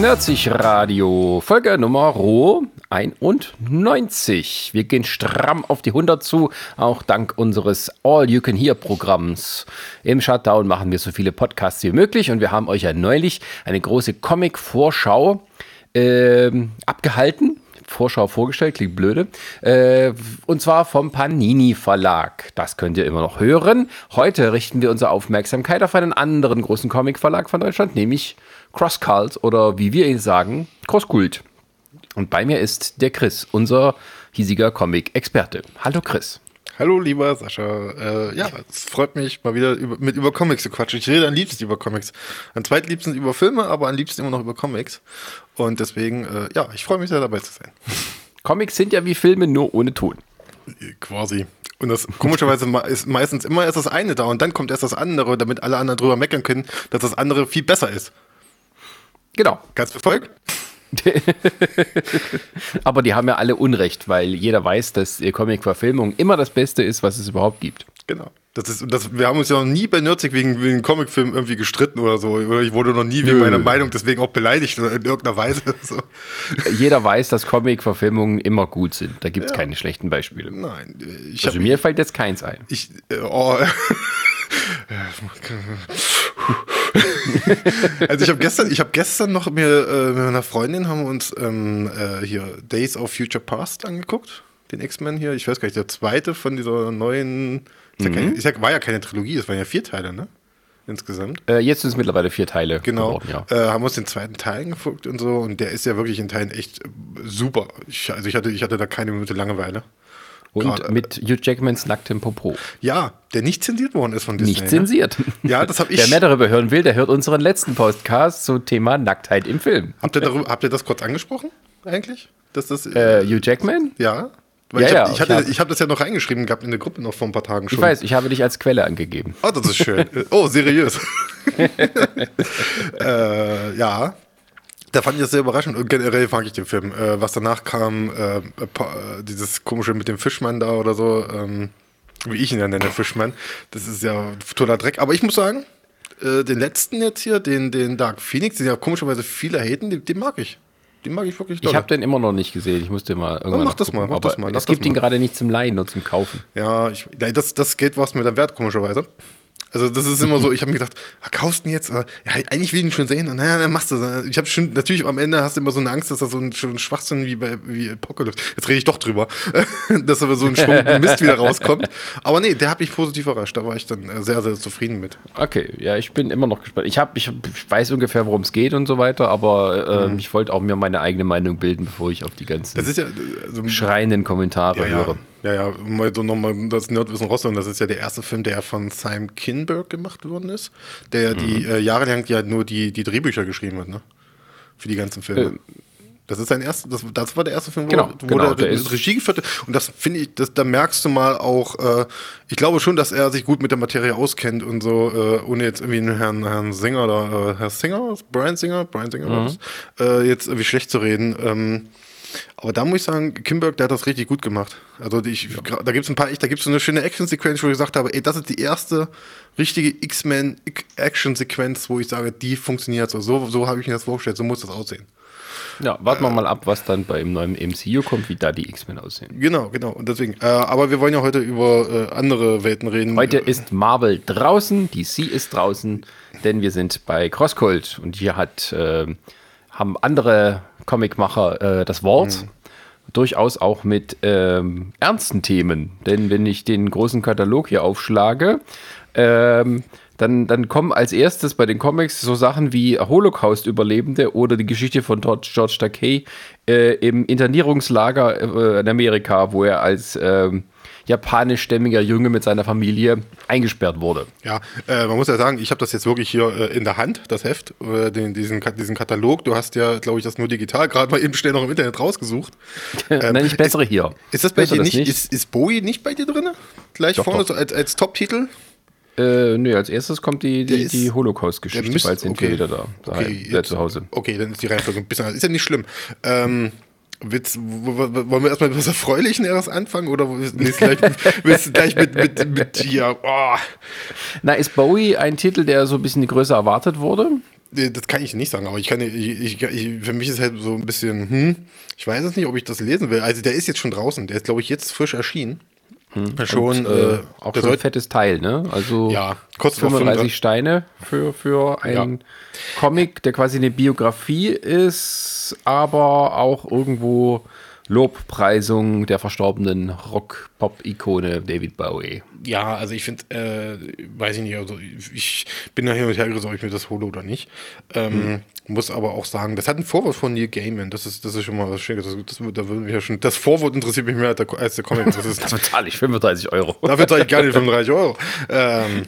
Nerdsich Radio, Folge Nummer 91. Wir gehen stramm auf die 100 zu, auch dank unseres All-You-Can-Hear-Programms. Im Shutdown machen wir so viele Podcasts wie möglich und wir haben euch ja neulich eine große Comic-Vorschau äh, abgehalten. Vorschau vorgestellt, klingt blöde. Äh, und zwar vom Panini Verlag. Das könnt ihr immer noch hören. Heute richten wir unsere Aufmerksamkeit auf einen anderen großen Comic Verlag von Deutschland, nämlich Cross Cult oder wie wir ihn sagen, Cross Kult. Und bei mir ist der Chris, unser hiesiger Comic-Experte. Hallo Chris. Hallo, lieber Sascha. Äh, ja, es freut mich, mal wieder über, mit über Comics zu quatschen. Ich rede am liebsten über Comics. Am zweitliebsten über Filme, aber am liebsten immer noch über Comics. Und deswegen, äh, ja, ich freue mich sehr dabei zu sein. Comics sind ja wie Filme, nur ohne Ton. Quasi. Und das komischerweise ist meistens immer erst das eine da und dann kommt erst das andere, damit alle anderen drüber meckern können, dass das andere viel besser ist. Genau. Ganz befolgt? Aber die haben ja alle Unrecht, weil jeder weiß, dass Comic-Verfilmung immer das Beste ist, was es überhaupt gibt. Genau. Das ist, das, wir haben uns ja noch nie bei Nerdzig wegen, wegen Comicfilm irgendwie gestritten oder so. Oder ich wurde noch nie wegen Nö. meiner Meinung deswegen auch beleidigt oder in irgendeiner Weise. So. Jeder weiß, dass Comic-Verfilmungen immer gut sind. Da gibt es ja. keine schlechten Beispiele. Nein. also mir fällt jetzt keins ein. Ich, äh, oh. also ich habe gestern, ich habe gestern noch mir äh, mit meiner Freundin haben wir uns ähm, äh, hier Days of Future Past angeguckt, den X-Men hier. Ich weiß gar nicht, der zweite von dieser neuen. Mhm. Ja keine, ich sag, war ja keine Trilogie, das waren ja vier Teile, ne? Insgesamt. Äh, jetzt sind es mittlerweile vier Teile. Genau. Geworden, ja. äh, haben uns den zweiten Teil geguckt und so und der ist ja wirklich in Teilen echt super. Ich, also ich hatte, ich hatte da keine Minute Langeweile. Und Grad, mit Hugh Jackmans nacktem Popo. Ja, der nicht zensiert worden ist von Disney. Nicht ne? zensiert. Ja, das habe ich. Wer mehr darüber hören will, der hört unseren letzten Podcast zum Thema Nacktheit im Film. Habt ihr, darüber, habt ihr das kurz angesprochen, eigentlich? Dass das, äh, Hugh Jackman? Ja. Weil ja, ich habe ja, ich hatte, ich hab das ja noch reingeschrieben gehabt in der Gruppe noch vor ein paar Tagen schon. Ich weiß, ich habe dich als Quelle angegeben. Oh, das ist schön. oh, seriös. äh, ja, da fand ich das sehr überraschend und generell fand ich den Film. Äh, was danach kam, äh, dieses komische mit dem Fischmann da oder so, ähm, wie ich ihn ja nenne, Fischmann, das ist ja toller Dreck. Aber ich muss sagen, äh, den letzten jetzt hier, den, den Dark Phoenix, den ja komischerweise viele haten, den, den mag ich. Den mag ich wirklich doll. Ich habe den immer noch nicht gesehen. Ich musste mal irgendwann. mach das mal, mach das mal. Es gibt ihn gerade nicht zum Leihen, nur zum Kaufen. Ja, ich, das, das Geld war es mir dann wert, komischerweise. Also das ist immer so, ich habe mir gedacht, ah, kaufst du ihn jetzt? Ja, eigentlich will ich ihn schon sehen. Naja, dann machst du das. Ich habe schon, natürlich am Ende hast du immer so eine Angst, dass da so ein, schon ein Schwachsinn wie bei wie Apocalypse, jetzt rede ich doch drüber, dass aber so ein Schwung Mist wieder rauskommt. Aber nee, der hat mich positiv überrascht. Da war ich dann äh, sehr, sehr zufrieden mit. Okay, ja, ich bin immer noch gespannt. Ich, hab, ich, ich weiß ungefähr, worum es geht und so weiter, aber äh, mhm. ich wollte auch mir meine eigene Meinung bilden, bevor ich auf die ganzen das ja, also, schreienden Kommentare ja, höre. Ja, ja, mal so nochmal das Nerdwissen raus, und das ist ja der erste Film, der von Simon Kinberg gemacht worden ist, der mhm. die äh, jahrelang ja nur die, die Drehbücher geschrieben hat, ne? Für die ganzen Filme. Ähm. Das ist sein erster, das, das war der erste Film, wo, genau, wo genau, der, der Regie geführt hat. Und das finde ich, das, da merkst du mal auch, äh, ich glaube schon, dass er sich gut mit der Materie auskennt und so, äh, ohne jetzt irgendwie einen Herrn, Herrn Singer oder äh, Herr Singer, Brian Singer, Brian Singer mhm. äh, jetzt irgendwie schlecht zu reden. Ähm, aber da muss ich sagen, Kimberg, der hat das richtig gut gemacht. Also ich, ja. da gibt es ein paar, da gibt es so eine schöne Action-Sequenz, wo ich gesagt habe, ey, das ist die erste richtige X-Men-Action-Sequenz, wo ich sage, die funktioniert so. So, so habe ich mir das vorgestellt, so muss das aussehen. Ja, warten wir äh, mal ab, was dann beim neuen MCU kommt, wie da die X-Men aussehen. Genau, genau. Und deswegen, äh, aber wir wollen ja heute über äh, andere Welten reden. Heute ist Marvel draußen, DC ist draußen, denn wir sind bei Crosscult und hier hat, äh, haben andere Comicmacher äh, das Wort. Mhm. Durchaus auch mit ähm, ernsten Themen. Denn wenn ich den großen Katalog hier aufschlage, ähm, dann, dann kommen als erstes bei den Comics so Sachen wie Holocaust-Überlebende oder die Geschichte von George Takei äh, im Internierungslager äh, in Amerika, wo er als ähm, japanischstämmiger Junge mit seiner Familie eingesperrt wurde. Ja, äh, man muss ja sagen, ich habe das jetzt wirklich hier äh, in der Hand, das Heft, äh, den, diesen, diesen Katalog. Du hast ja, glaube ich, das nur digital gerade mal eben schnell noch im Internet rausgesucht. Ähm, Nein, ich bessere ist, hier. Ist das bei dir nicht, nicht? Ist, ist Bowie nicht bei dir drin? Gleich doch, vorne doch. So als, als Top-Titel? Äh, nö, als erstes kommt die, die, die Holocaust-Geschichte, bald sind okay, wir wieder da, okay, jetzt, zu Hause. Okay, dann ist die Reihenfolge ein bisschen anders. Ist ja nicht schlimm. Ähm, Willst, wollen wir erstmal mit was Erfreulichen erst anfangen oder willst du gleich, willst du gleich mit, mit, mit hier? Oh. Na, ist Bowie ein Titel, der so ein bisschen größer erwartet wurde? Das kann ich nicht sagen, aber ich kann, ich, ich, ich, für mich ist halt so ein bisschen, hm, ich weiß es nicht, ob ich das lesen will. Also der ist jetzt schon draußen, der ist, glaube ich, jetzt frisch erschienen. Hm. Schon, Und, äh, äh auch schon ein fettes Teil, ne? Also ja, kostet 35 Steine für, für einen ja. Comic, der quasi eine Biografie ist, aber auch irgendwo Lobpreisung der verstorbenen Rock-Pop-Ikone David Bowie. Ja, also ich finde, äh, weiß ich nicht, also ich bin da hin und her gerissen, ob ich mir das hole oder nicht. Ähm, hm. Muss aber auch sagen, das hat ein Vorwort von Neil Gaiman, das ist, das ist schon mal was Schönes. Das, das, da würde mich ja schon, das Vorwort interessiert mich mehr als der, als der Comic. Das ist, zahle ich 35 Euro. Dafür zahle ich gerne 35 Euro. Ähm,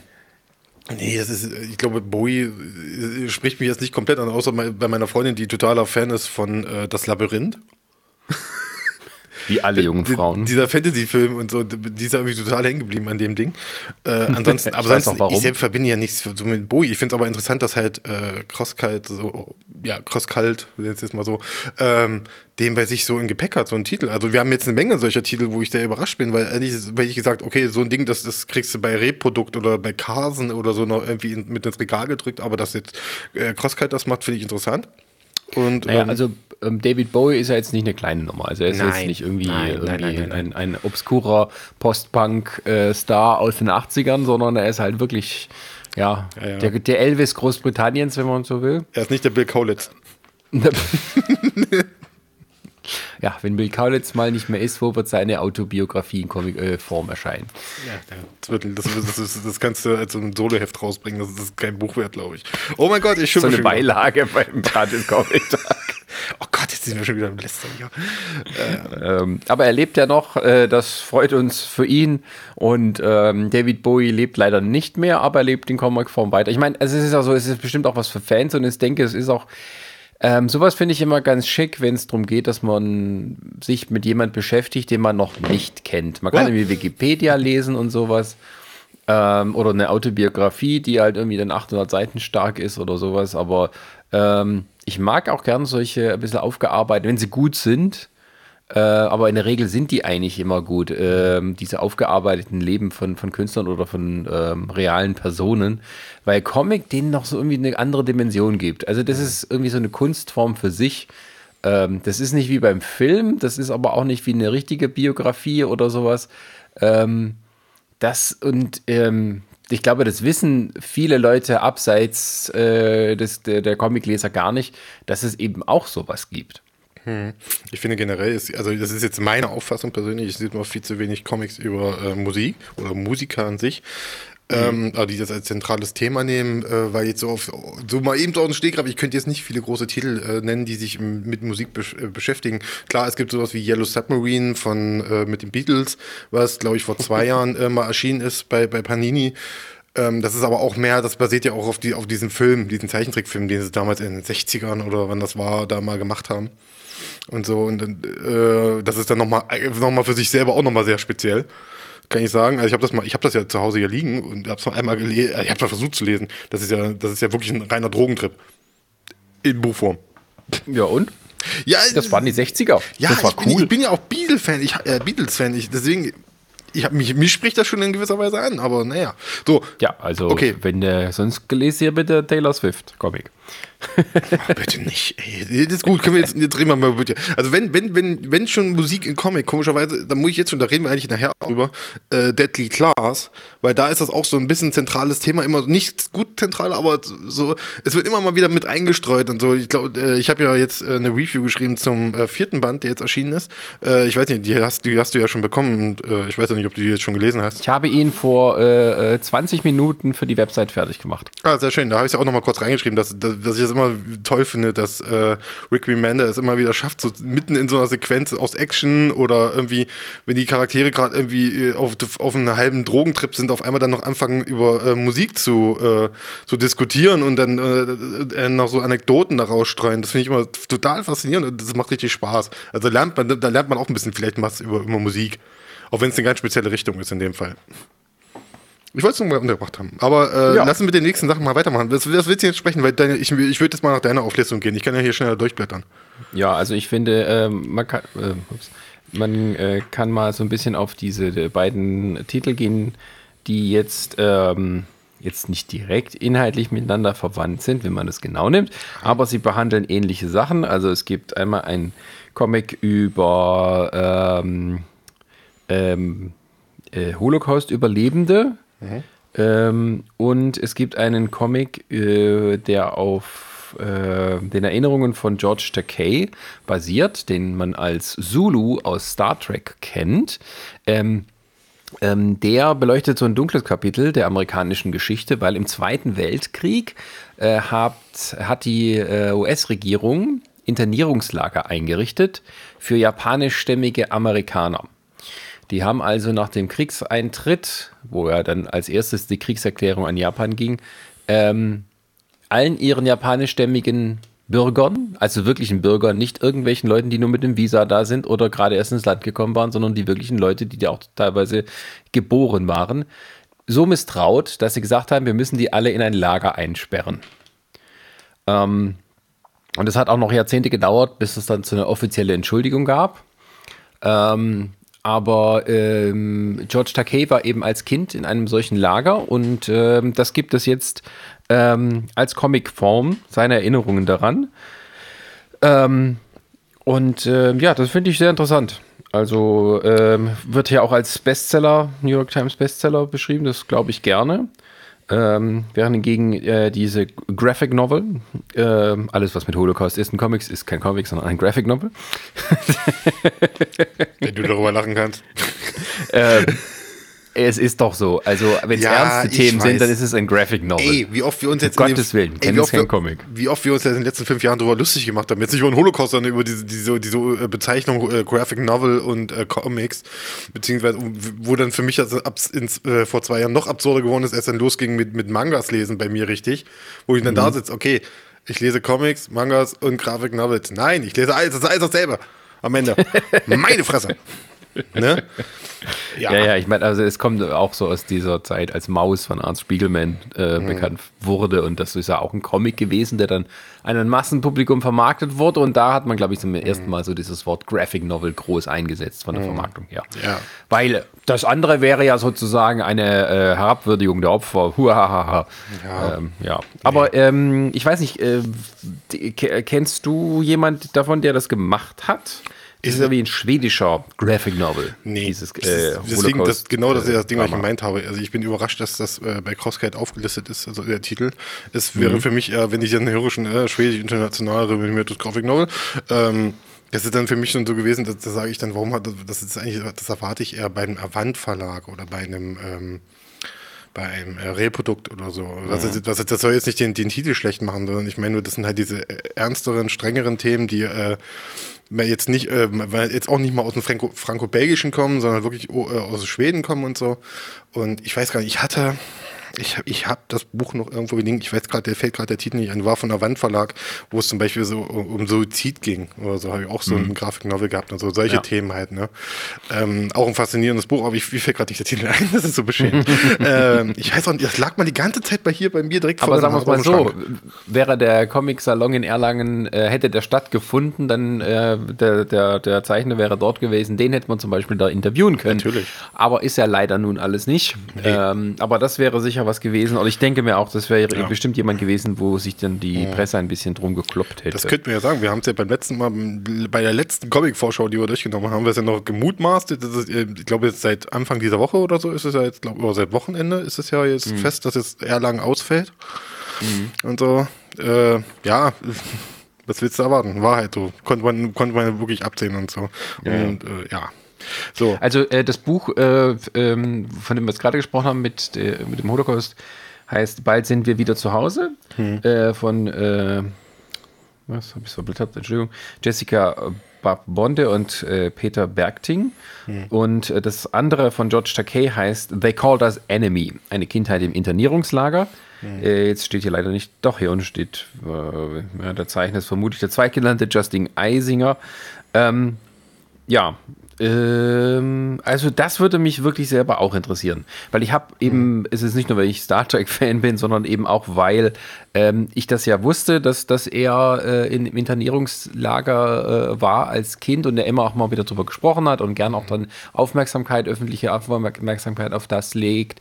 Nee, das ist, ich glaube, Bowie äh, spricht mich jetzt nicht komplett an, außer bei meiner Freundin, die totaler Fan ist von äh, Das Labyrinth. Wie alle jungen Frauen. Dieser Fantasy-Film und so, die ist irgendwie total hängen geblieben an dem Ding. Äh, ansonsten, aber sonst, ich selbst verbinde ja nichts so mit Bowie. Ich finde es aber interessant, dass halt äh, Crosskalt, so, ja, Crosskalt, jetzt mal so, ähm, den bei sich so im Gepäck hat, so ein Titel. Also wir haben jetzt eine Menge solcher Titel, wo ich sehr überrascht bin, weil ehrlich, weil ich gesagt, okay, so ein Ding, das, das kriegst du bei Reprodukt oder bei Carsen oder so noch irgendwie mit ins Regal gedrückt, aber dass jetzt äh, Crosskalt das macht, finde ich interessant. Und, naja, ähm, also ähm, David Bowie ist ja jetzt nicht eine kleine Nummer. Also er ist nein, jetzt nicht irgendwie, nein, irgendwie nein, ein, ein obskurer Post-Punk-Star aus den 80ern, sondern er ist halt wirklich ja, ja, ja. Der, der, Elvis Großbritanniens, wenn man so will. Er ist nicht der Bill Kaulitz. ja, wenn Bill Kaulitz mal nicht mehr ist, wo wird seine Autobiografie in Comic-Form äh, erscheinen? Ja, das, wird, das, das, das, kannst du als ein Soloheft rausbringen, das ist kein Buch wert, glaube ich. Oh mein Gott, ich schimpfe So eine Beilage beim gratis Comic-Tag. Oh Gott, jetzt sind wir schon wieder im Lästern hier. Äh. Ähm, aber er lebt ja noch, äh, das freut uns für ihn. Und ähm, David Bowie lebt leider nicht mehr, aber er lebt in Comic-Form weiter. Ich meine, es ist ja so, es ist bestimmt auch was für Fans und ich denke, es ist auch ähm, sowas finde ich immer ganz schick, wenn es darum geht, dass man sich mit jemand beschäftigt, den man noch nicht kennt. Man kann irgendwie Wikipedia lesen und sowas. Ähm, oder eine Autobiografie, die halt irgendwie dann 800 Seiten stark ist oder sowas. Aber ähm, ich mag auch gern solche ein bisschen aufgearbeitet, wenn sie gut sind. Äh, aber in der Regel sind die eigentlich immer gut, äh, diese aufgearbeiteten Leben von, von Künstlern oder von ähm, realen Personen, weil Comic denen noch so irgendwie eine andere Dimension gibt. Also das ist irgendwie so eine Kunstform für sich. Ähm, das ist nicht wie beim Film, das ist aber auch nicht wie eine richtige Biografie oder sowas. Ähm, das und ähm, ich glaube, das wissen viele Leute abseits äh, des, der, der Comicleser gar nicht, dass es eben auch sowas gibt. Hm. Ich finde generell, ist, also das ist jetzt meine Auffassung persönlich, ich sehe noch viel zu wenig Comics über äh, Musik oder Musiker an sich. Ähm, die das als zentrales Thema nehmen, äh, weil jetzt so auf so mal eben so aus dem Stegreif, ich könnte jetzt nicht viele große Titel äh, nennen, die sich mit Musik besch äh, beschäftigen. Klar, es gibt sowas wie Yellow Submarine von äh, mit den Beatles, was glaube ich vor zwei Jahren äh, mal erschienen ist bei, bei Panini. Ähm, das ist aber auch mehr, das basiert ja auch auf, die, auf diesen Film, diesen Zeichentrickfilm, den sie damals in den 60ern oder wann das war, da mal gemacht haben und so. Und äh, das ist dann nochmal noch mal für sich selber auch nochmal sehr speziell. Kann ich sagen. Also ich habe das mal, ich habe das ja zu Hause hier liegen und habe es noch einmal gelesen. Ich habe mal versucht zu lesen. Das ist ja, das ist ja wirklich ein reiner In Buchform. Ja und? Ja, das waren die 60er. Ja, das war ich, cool. bin, ich bin ja auch Beatles-Fan. Ich, äh, Beatles-Fan. Ich, deswegen, ich hab mich, mich spricht das schon in gewisser Weise an, aber naja. So. Ja, also, okay. wenn äh, sonst gelesen ihr bitte Taylor Swift Comic. Oh, bitte nicht. Ey. Das ist gut, können wir jetzt, jetzt reden wir mal bitte. Also wenn, wenn, wenn, wenn schon Musik in Comic, komischerweise, dann muss ich jetzt schon, da reden wir eigentlich nachher drüber, äh, Deadly Class, weil da ist das auch so ein bisschen zentrales Thema, immer nicht gut zentral, aber so, es wird immer mal wieder mit eingestreut und so. Ich glaube, äh, ich habe ja jetzt äh, eine Review geschrieben zum äh, vierten Band, der jetzt erschienen ist. Äh, ich weiß nicht, die hast, die hast du ja schon bekommen und äh, ich weiß ja nicht, ob du die jetzt schon gelesen hast. Ich habe ihn vor äh, 20 Minuten für die Website fertig gemacht. Ah, sehr schön. Da habe ich ja auch noch mal kurz reingeschrieben, dass, dass, dass ich das immer toll finde, dass äh, Rick Remender es immer wieder schafft, so mitten in so einer Sequenz aus Action oder irgendwie, wenn die Charaktere gerade irgendwie äh, auf, auf einem halben Drogentrip sind, auf einmal dann noch anfangen, über äh, Musik zu, äh, zu diskutieren und dann äh, äh, noch so Anekdoten daraus streuen. Das finde ich immer total faszinierend und das macht richtig Spaß. Also lernt man, da lernt man auch ein bisschen vielleicht was über, über Musik. Auch wenn es eine ganz spezielle Richtung ist in dem Fall. Ich wollte es nur mal untergebracht haben. Aber äh, ja. lassen wir mit den nächsten Sachen mal weitermachen. Was, was willst du jetzt sprechen? Weil deine, ich, ich würde jetzt mal nach deiner Auflistung gehen. Ich kann ja hier schneller durchblättern. Ja, also ich finde, ähm, man, kann, äh, man äh, kann mal so ein bisschen auf diese beiden Titel gehen, die jetzt ähm, jetzt nicht direkt inhaltlich miteinander verwandt sind, wenn man das genau nimmt, aber sie behandeln ähnliche Sachen. Also es gibt einmal ein Comic über ähm, ähm, äh, Holocaust-Überlebende ähm, und es gibt einen Comic, äh, der auf äh, den Erinnerungen von George Takei basiert, den man als Zulu aus Star Trek kennt. Ähm, ähm, der beleuchtet so ein dunkles Kapitel der amerikanischen Geschichte, weil im Zweiten Weltkrieg äh, hat, hat die äh, US-Regierung Internierungslager eingerichtet für japanischstämmige Amerikaner. Die haben also nach dem Kriegseintritt, wo ja dann als erstes die Kriegserklärung an Japan ging, ähm, allen ihren japanischstämmigen Bürgern, also wirklichen Bürgern, nicht irgendwelchen Leuten, die nur mit dem Visa da sind oder gerade erst ins Land gekommen waren, sondern die wirklichen Leute, die da auch teilweise geboren waren, so misstraut, dass sie gesagt haben, wir müssen die alle in ein Lager einsperren. Ähm, und es hat auch noch Jahrzehnte gedauert, bis es dann zu einer offiziellen Entschuldigung gab. Ähm, aber ähm, George Takei war eben als Kind in einem solchen Lager und ähm, das gibt es jetzt ähm, als Comicform, seine Erinnerungen daran. Ähm, und äh, ja, das finde ich sehr interessant. Also ähm, wird hier auch als Bestseller, New York Times Bestseller beschrieben, das glaube ich gerne. Ähm, während hingegen äh, diese Graphic Novel, äh, alles was mit Holocaust ist, ein Comics ist kein Comic, sondern ein Graphic Novel. Wenn du darüber lachen kannst. ähm, es ist doch so. Also, wenn es ja, ernste Themen weiß. sind, dann ist es ein Graphic Novel. Ey, wie oft wir uns jetzt. Um Gottes Willen, ey, wie, oft wir, Comic. wie oft wir uns jetzt in den letzten fünf Jahren darüber lustig gemacht haben. Jetzt nicht über den Holocaust, sondern über diese, diese, diese äh, Bezeichnung äh, Graphic Novel und äh, Comics. Beziehungsweise, wo dann für mich also ab, ins, äh, vor zwei Jahren noch absurder geworden ist, als dann losging mit, mit Mangas lesen bei mir richtig. Wo ich dann mhm. da sitze, okay, ich lese Comics, Mangas und Graphic Novels. Nein, ich lese alles, das ist alles dasselbe. Am Ende. Meine Fresse. Ne? Ja. ja, ja, ich meine, also es kommt auch so aus dieser Zeit, als Maus von Ernst Spiegelman äh, mhm. bekannt wurde und das ist ja auch ein Comic gewesen, der dann einem Massenpublikum vermarktet wurde und da hat man, glaube ich, zum mhm. ersten Mal so dieses Wort Graphic Novel groß eingesetzt von der mhm. Vermarktung her. Ja. Weil das andere wäre ja sozusagen eine äh, Herabwürdigung der Opfer. Huahaha. Ja. Ähm, ja. Aber ähm, ich weiß nicht, äh, kennst du jemand davon, der das gemacht hat? Das ist ja wie ein schwedischer Graphic Novel. Nee, dieses, äh, deswegen, das, genau das ist das Ding, was ich gemeint habe. Also ich bin überrascht, dass das äh, bei Crosscat aufgelistet ist, also der Titel. Es wäre mhm. für mich eher, wenn ich dann höre, schon äh, schwedisch international renommierte Graphic Novel. Ähm, das ist dann für mich schon so gewesen, dass, da sage ich dann, warum hat das ist eigentlich, das erwarte ich eher bei einem Avant Verlag oder bei einem ähm, bei einem äh, Reprodukt oder so. Was, mhm. was, das soll jetzt nicht den, den Titel schlecht machen, sondern ich meine nur, das sind halt diese äh, ernsteren, strengeren Themen, die äh, jetzt nicht, äh, jetzt auch nicht mal aus dem Franco-Belgischen kommen, sondern wirklich oh, äh, aus Schweden kommen und so. Und ich weiß gar nicht, ich hatte, ich, ich habe das Buch noch irgendwo gelingen, ich weiß gerade, der fällt gerade der Titel nicht ein, war von der Wandverlag, wo es zum Beispiel so um Suizid ging oder so, habe ich auch so mhm. einen Grafiknovel gehabt und so, solche ja. Themen halt, ne. Ähm, auch ein faszinierendes Buch, aber ich, mir fällt gerade nicht der Titel ein, das ist so beschämend. ähm, ich weiß auch nicht, das lag mal die ganze Zeit bei hier bei mir direkt aber vor Aber sagen wir mal so, wäre der Comic-Salon in Erlangen, äh, hätte der stattgefunden, dann äh, der, der, der Zeichner wäre dort gewesen, den hätte man zum Beispiel da interviewen können. Natürlich. Aber ist ja leider nun alles nicht. Nee. Ähm, aber das wäre sicher sicher was gewesen. Und ich denke mir auch, das wäre ja. bestimmt jemand gewesen, wo sich dann die ja. Presse ein bisschen drum gekloppt hätte. Das könnten wir ja sagen. Wir haben es ja beim letzten Mal, bei der letzten Comic-Vorschau, die wir durchgenommen haben, haben wir es ja noch gemutmaßt. Ist, ich glaube, jetzt seit Anfang dieser Woche oder so ist es ja jetzt, glaube oder seit Wochenende ist es ja jetzt mhm. fest, dass es eher lang ausfällt. Mhm. Und so, äh, ja was willst du erwarten? War halt so. Konnte man, konnte man wirklich absehen und so. Ja. Und äh, ja, so. Also äh, das Buch, äh, ähm, von dem wir jetzt gerade gesprochen haben, mit, äh, mit dem Holocaust, heißt Bald sind wir wieder zu Hause hm. Äh, von, äh, was habe ich verblättert, Entschuldigung, Jessica Bonde und äh, Peter Bergting. Hm. Und das andere von George Takei heißt They Called Us Enemy, eine Kindheit im Internierungslager. Hm. jetzt steht hier leider nicht, doch hier unten steht, ja, der Zeichner ist vermutlich der zweitgenannte Justin Eisinger. Ähm, ja, ähm, also das würde mich wirklich selber auch interessieren, weil ich habe eben, mhm. es ist nicht nur, weil ich Star Trek Fan bin, sondern eben auch, weil ähm, ich das ja wusste, dass, dass er äh, in, im Internierungslager äh, war als Kind und er immer auch mal wieder darüber gesprochen hat und gern auch dann Aufmerksamkeit, öffentliche Aufmerksamkeit auf das legt.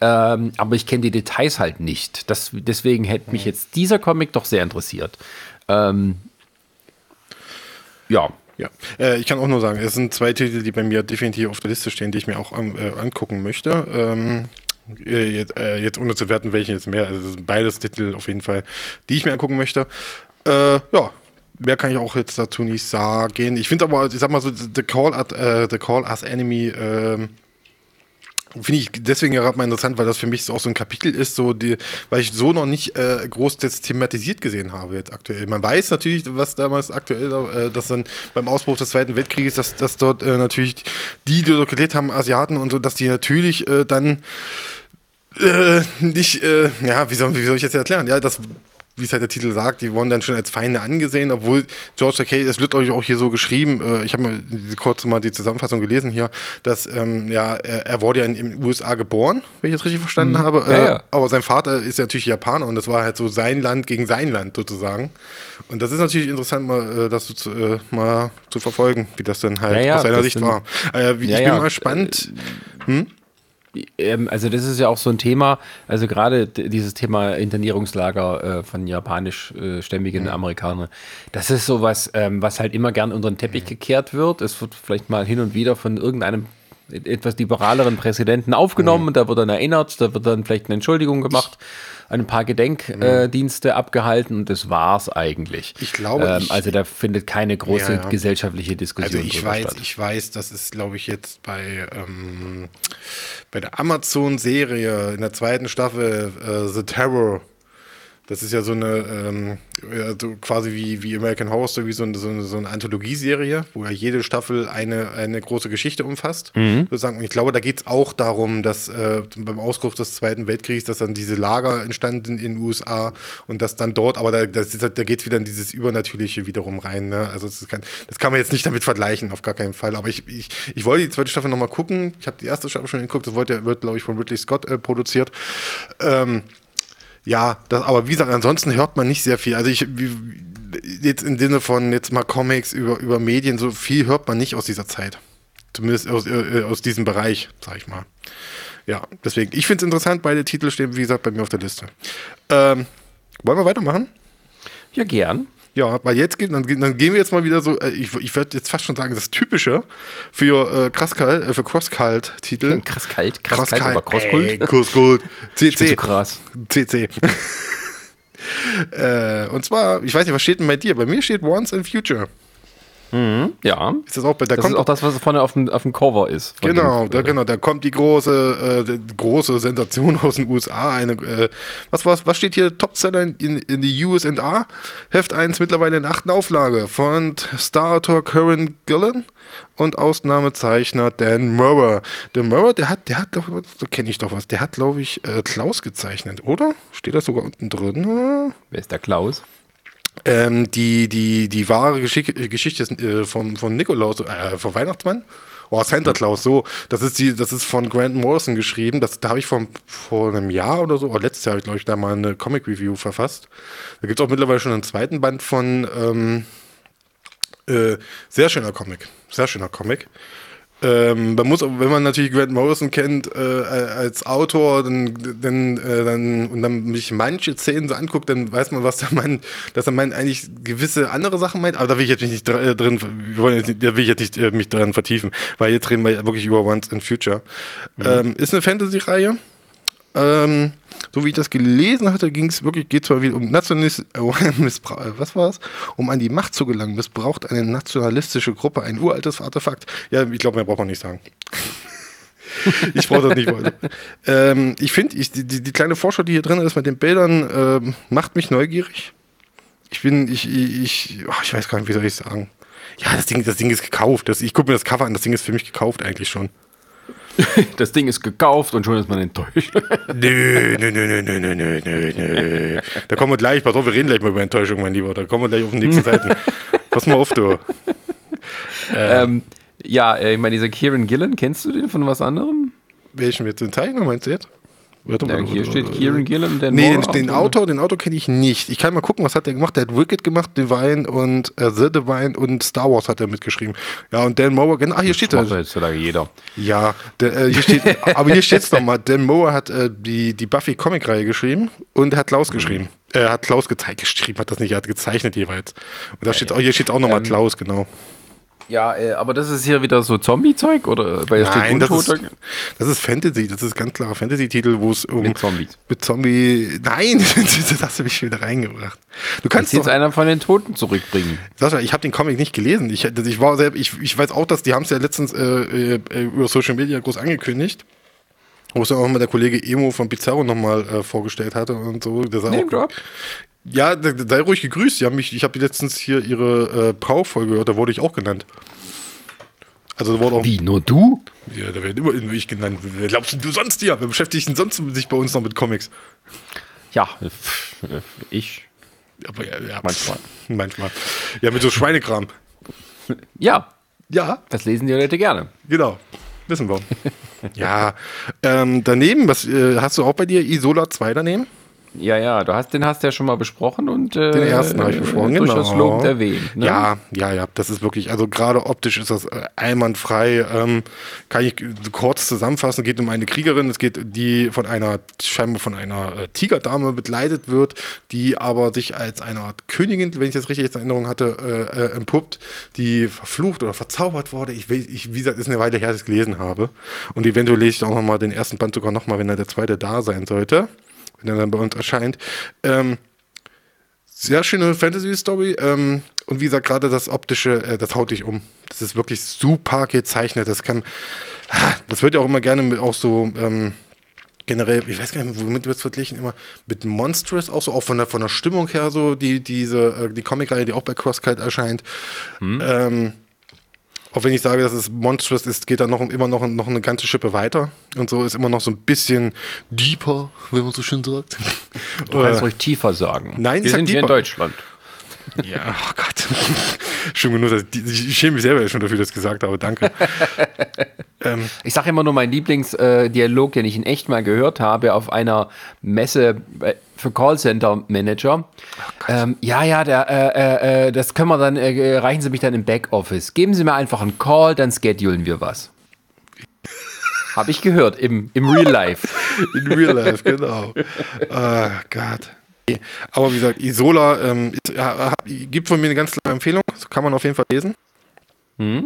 Ähm, aber ich kenne die Details halt nicht. Das, deswegen hätte mich jetzt dieser Comic doch sehr interessiert. Ähm, ja. Ja, äh, ich kann auch nur sagen, es sind zwei Titel, die bei mir definitiv auf der Liste stehen, die ich mir auch äh, angucken möchte. Ähm, äh, jetzt, äh, jetzt, ohne zu werten, welche jetzt mehr. Also beides Titel auf jeden Fall, die ich mir angucken möchte. Äh, ja, mehr kann ich auch jetzt dazu nicht sagen. Ich finde aber, ich sag mal so, The Call, at, uh, The Call as Enemy ähm, finde ich deswegen gerade mal interessant, weil das für mich auch so ein Kapitel ist, so die, weil ich so noch nicht äh, groß jetzt thematisiert gesehen habe jetzt aktuell. Man weiß natürlich, was damals aktuell, äh, dass dann beim Ausbruch des Zweiten Weltkrieges, dass, dass dort äh, natürlich die, die dort gelebt haben, Asiaten und so, dass die natürlich äh, dann äh, nicht, äh, ja, wie soll, wie soll ich jetzt erklären? Ja, das wie es halt der Titel sagt, die wurden dann schon als Feinde angesehen, obwohl George Takei, das wird euch auch hier so geschrieben, äh, ich habe mal kurz mal die Zusammenfassung gelesen hier, dass ähm, ja, er, er, wurde ja in den USA geboren, wenn ich das richtig verstanden mhm. habe, ja, ja. Äh, aber sein Vater ist ja natürlich Japaner und das war halt so sein Land gegen sein Land sozusagen. Und das ist natürlich interessant, mal äh, das zu, äh, mal zu verfolgen, wie das dann halt ja, aus seiner Sicht war. Äh, ich bin mal spannend. Hm? Ähm, also das ist ja auch so ein Thema, also gerade dieses Thema Internierungslager äh, von japanischstämmigen mhm. Amerikanern, das ist sowas, ähm, was halt immer gern unter den Teppich mhm. gekehrt wird. Es wird vielleicht mal hin und wieder von irgendeinem etwas liberaleren Präsidenten aufgenommen mhm. und da wird dann erinnert, da wird dann vielleicht eine Entschuldigung gemacht. Ein paar Gedenkdienste äh, abgehalten und das war's eigentlich. Ich glaube, ähm, ich, also da findet keine große ja, ja. gesellschaftliche Diskussion also ich weiß, statt. Ich weiß, das ist, glaube ich, jetzt bei, ähm, bei der Amazon-Serie in der zweiten Staffel äh, The Terror das ist ja so eine, ähm, so quasi wie, wie American Horror Story, so eine, so eine, so eine Anthologieserie, wo ja jede Staffel eine, eine große Geschichte umfasst. Mhm. Sozusagen. Und ich glaube, da geht es auch darum, dass äh, beim Ausbruch des Zweiten Weltkriegs, dass dann diese Lager entstanden in den USA und dass dann dort, aber da, das ist, da geht es wieder in dieses Übernatürliche wiederum rein. Ne? Also das kann, das kann man jetzt nicht damit vergleichen, auf gar keinen Fall. Aber ich, ich, ich wollte die zweite Staffel nochmal gucken. Ich habe die erste Staffel schon geguckt, das wird, wird glaube ich, von Ridley Scott äh, produziert. Ähm, ja, das, aber wie gesagt, ansonsten hört man nicht sehr viel. Also ich, wie, jetzt im Sinne von jetzt mal Comics über, über Medien, so viel hört man nicht aus dieser Zeit. Zumindest aus, äh, aus diesem Bereich, sag ich mal. Ja, deswegen, ich finde es interessant, beide Titel stehen, wie gesagt, bei mir auf der Liste. Ähm, wollen wir weitermachen? Ja, gern. Ja, weil jetzt geht, dann, dann gehen wir jetzt mal wieder so, äh, ich, ich würde jetzt fast schon sagen, das Typische für äh, Krasskalt, äh, für Crosskalt-Titel. Krasskalt, Krasskalt, aber Crosskult. Crosskult. CC. Krass. CC. äh, und zwar, ich weiß nicht, was steht denn bei dir? Bei mir steht Once in Future. Mhm, ja. Ist das auch da das kommt ist auch das, was vorne auf dem, auf dem Cover ist. Genau, dem, da, genau, da kommt die große, äh, die große Sensation aus den USA. Eine, äh, was, was, was steht hier? Topseller in, in die USA? Heft 1 mittlerweile in der achten Auflage von Star-Autor Karen Gillen und Ausnahmezeichner Dan Murray. Dan Murray, der hat, der hat, so kenne ich doch was, der hat, glaube ich, äh, Klaus gezeichnet, oder? Steht das sogar unten drin? Wer ist der Klaus? Ähm, die, die, die wahre Geschick Geschichte äh, von, von Nikolaus, äh, von Weihnachtsmann. Oh, Santa Claus, so. Das ist die, das ist von Grant Morrison geschrieben. Das, da habe ich vor, vor einem Jahr oder so, oder letztes Jahr habe ich, glaube ich, da mal eine Comic-Review verfasst. Da gibt es auch mittlerweile schon einen zweiten Band von ähm, äh, sehr schöner Comic. Sehr schöner Comic. Ähm, man muss, wenn man natürlich Grant Morrison kennt äh, als Autor, dann, dann, äh, dann und dann mich manche Szenen so anguckt, dann weiß man, was er meint, dass er meint eigentlich gewisse andere Sachen meint. Aber da will ich jetzt nicht äh, drin, da will ich jetzt nicht äh, mich dran vertiefen, weil jetzt reden wir wirklich über Once in Future. Mhm. Ähm, ist eine Fantasy-Reihe. Ähm, so wie ich das gelesen hatte, ging es wirklich, geht zwar wieder um Nationalismus, äh, was war es? Um an die Macht zu gelangen, missbraucht eine nationalistische Gruppe ein uraltes Artefakt. Ja, ich glaube, mehr braucht man nicht sagen. ich brauche das nicht weiter. ähm, ich finde, die, die, die, kleine Vorschau, die hier drin ist mit den Bildern, ähm, macht mich neugierig. Ich bin, ich, ich, oh, ich weiß gar nicht, wie soll ich sagen. Ja, das Ding, das Ding ist gekauft. Das, ich gucke mir das Cover an, das Ding ist für mich gekauft eigentlich schon. Das Ding ist gekauft und schon ist man enttäuscht. Nö, nö, nö, nö, nö, nö, nö, nö. Da kommen wir gleich, pass auf, wir reden gleich mal über Enttäuschung, mein Lieber. Da kommen wir gleich auf den nächsten Seiten. Pass mal auf, du. Ähm, ja, äh, ich meine, dieser Kieran Gillen, kennst du den von was anderem? Welchen jetzt? Den Zeichner meinst du jetzt? Warte Ja, mal, hier warte, steht warte. Kieran Gillen, der Nee, den, den Autor, den Autor kenne ich nicht. Ich kann mal gucken, was hat der gemacht. Der hat Wicked gemacht, Divine und äh, The Divine und Star Wars hat er mitgeschrieben. Ja, und Dan Moore, genau, ah, hier steht Macht er. heutzutage jeder. Ja, der, äh, hier steht, aber hier steht es nochmal. Dan Moore hat äh, die, die Buffy-Comic-Reihe geschrieben und er hat Klaus geschrieben. Er hat Klaus gezeigt, geschrieben, hat das nicht, er hat gezeichnet jeweils. Und da steht auch, hier steht auch nochmal Klaus, genau. Ja, äh, aber das ist hier wieder so Zombie-Zeug oder weil es steht Nein, das ist, das ist Fantasy, das ist ganz klarer Fantasy-Titel, wo es um. mit Zombies. Mit Zombie. Nein, das hast du mich wieder reingebracht. Du kannst jetzt einer von den Toten zurückbringen. Sascha, ich habe den Comic nicht gelesen. Ich, ich war selber, ich, ich weiß auch, dass die haben es ja letztens äh, äh, über Social Media groß angekündigt. Wo es dann auch mal der Kollege Emo von Pizarro nochmal äh, vorgestellt hatte und so. Der sah Name auch, Drop. Ja, sei ruhig gegrüßt. Haben mich, ich habe letztens hier ihre äh, Braufolge gehört, da wurde ich auch genannt. Also da wurde auch. Wie, nur du? Ja, da werden immer ich genannt. Wer glaubst du sonst hier? Wer beschäftigt sich denn sonst sich bei uns noch mit Comics? Ja, äh, ich. Aber ja, ja, Manchmal. Manchmal. Ja, mit so Schweinekram. Ja, Ja, das lesen die Leute gerne. Genau. Wissen wir. ja. Ähm, daneben, was äh, hast du auch bei dir Isola 2 daneben? Ja, ja, du hast, den hast du ja schon mal besprochen und äh, Den ersten habe ich besprochen, äh, durchaus genau. lobend erwähnt. Ne? Ja, ja, ja. Das ist wirklich, also gerade optisch ist das äh, einwandfrei. Ähm, kann ich kurz zusammenfassen. Es geht um eine Kriegerin, es geht, die von einer, scheinbar von einer äh, Tigerdame begleitet wird, die aber sich als eine Art Königin, wenn ich das richtig in Erinnerung hatte, äh, äh, entpuppt, die verflucht oder verzaubert wurde. Ich, ich, wie gesagt, ist eine Weile her, dass ich es gelesen habe. Und eventuell lese ich auch nochmal den ersten Band sogar nochmal, wenn da der zweite da sein sollte. Wenn er dann bei uns erscheint. Ähm, sehr schöne Fantasy-Story. Ähm, und wie gesagt, gerade das Optische, äh, das haut dich um. Das ist wirklich super gezeichnet. Das kann, ah, das wird ja auch immer gerne mit auch so, ähm, generell, ich weiß gar nicht, womit wird es verglichen, immer mit Monstrous, auch so, auch von der, von der Stimmung her, so, die, diese, äh, die Comic-Reihe, die auch bei Crosskite erscheint. Ähm, auch wenn ich sage, dass es Monstrous ist, geht da noch, immer noch, noch eine ganze Schippe weiter. Und so ist immer noch so ein bisschen deeper, wenn man so schön sagt. Du kannst ruhig tiefer sagen. Nein, ich wir sag sind hier in deeper. Deutschland. Ja, oh Gott. schon genug, dass ich, ich schäme mich selber schon dafür, dass ich das gesagt habe. Danke. ähm, Ich sage immer nur meinen Lieblingsdialog, den ich in echt mal gehört habe auf einer Messe äh, für Callcenter-Manager. ähm, ja, ja, der, äh, äh, äh, das können wir dann, äh, reichen Sie mich dann im Backoffice. Geben Sie mir einfach einen Call, dann schedulen wir was. Habe ich gehört im, im Real Life. in real life, genau. Oh Gott. Aber wie gesagt, Isola ähm, ist, hat- gibt von mir eine ganz klare Empfehlung. Das kann man auf jeden Fall lesen. Ähm,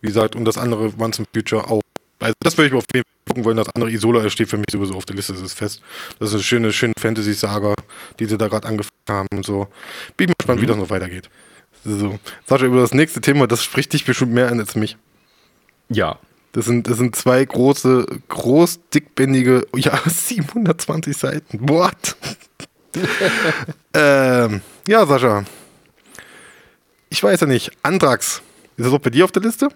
wie gesagt, und das andere Once in Future auch. Also das würde ich mir auf jeden Fall gucken wollen. Das andere Isola steht für mich sowieso auf der Liste, das ist fest. Das ist eine schöne, schöne Fantasy-Saga, die sie da gerade angefangen haben und so. Bin mal gespannt, wie das noch weitergeht. So. Sascha, über das nächste Thema, das spricht dich bestimmt mehr an als mich. Ja. Das sind, das sind zwei große, groß dickbändige, ja, 720 Seiten. What? ähm, ja, Sascha. Ich weiß ja nicht. Andrax. Ist das auch bei dir auf der Liste?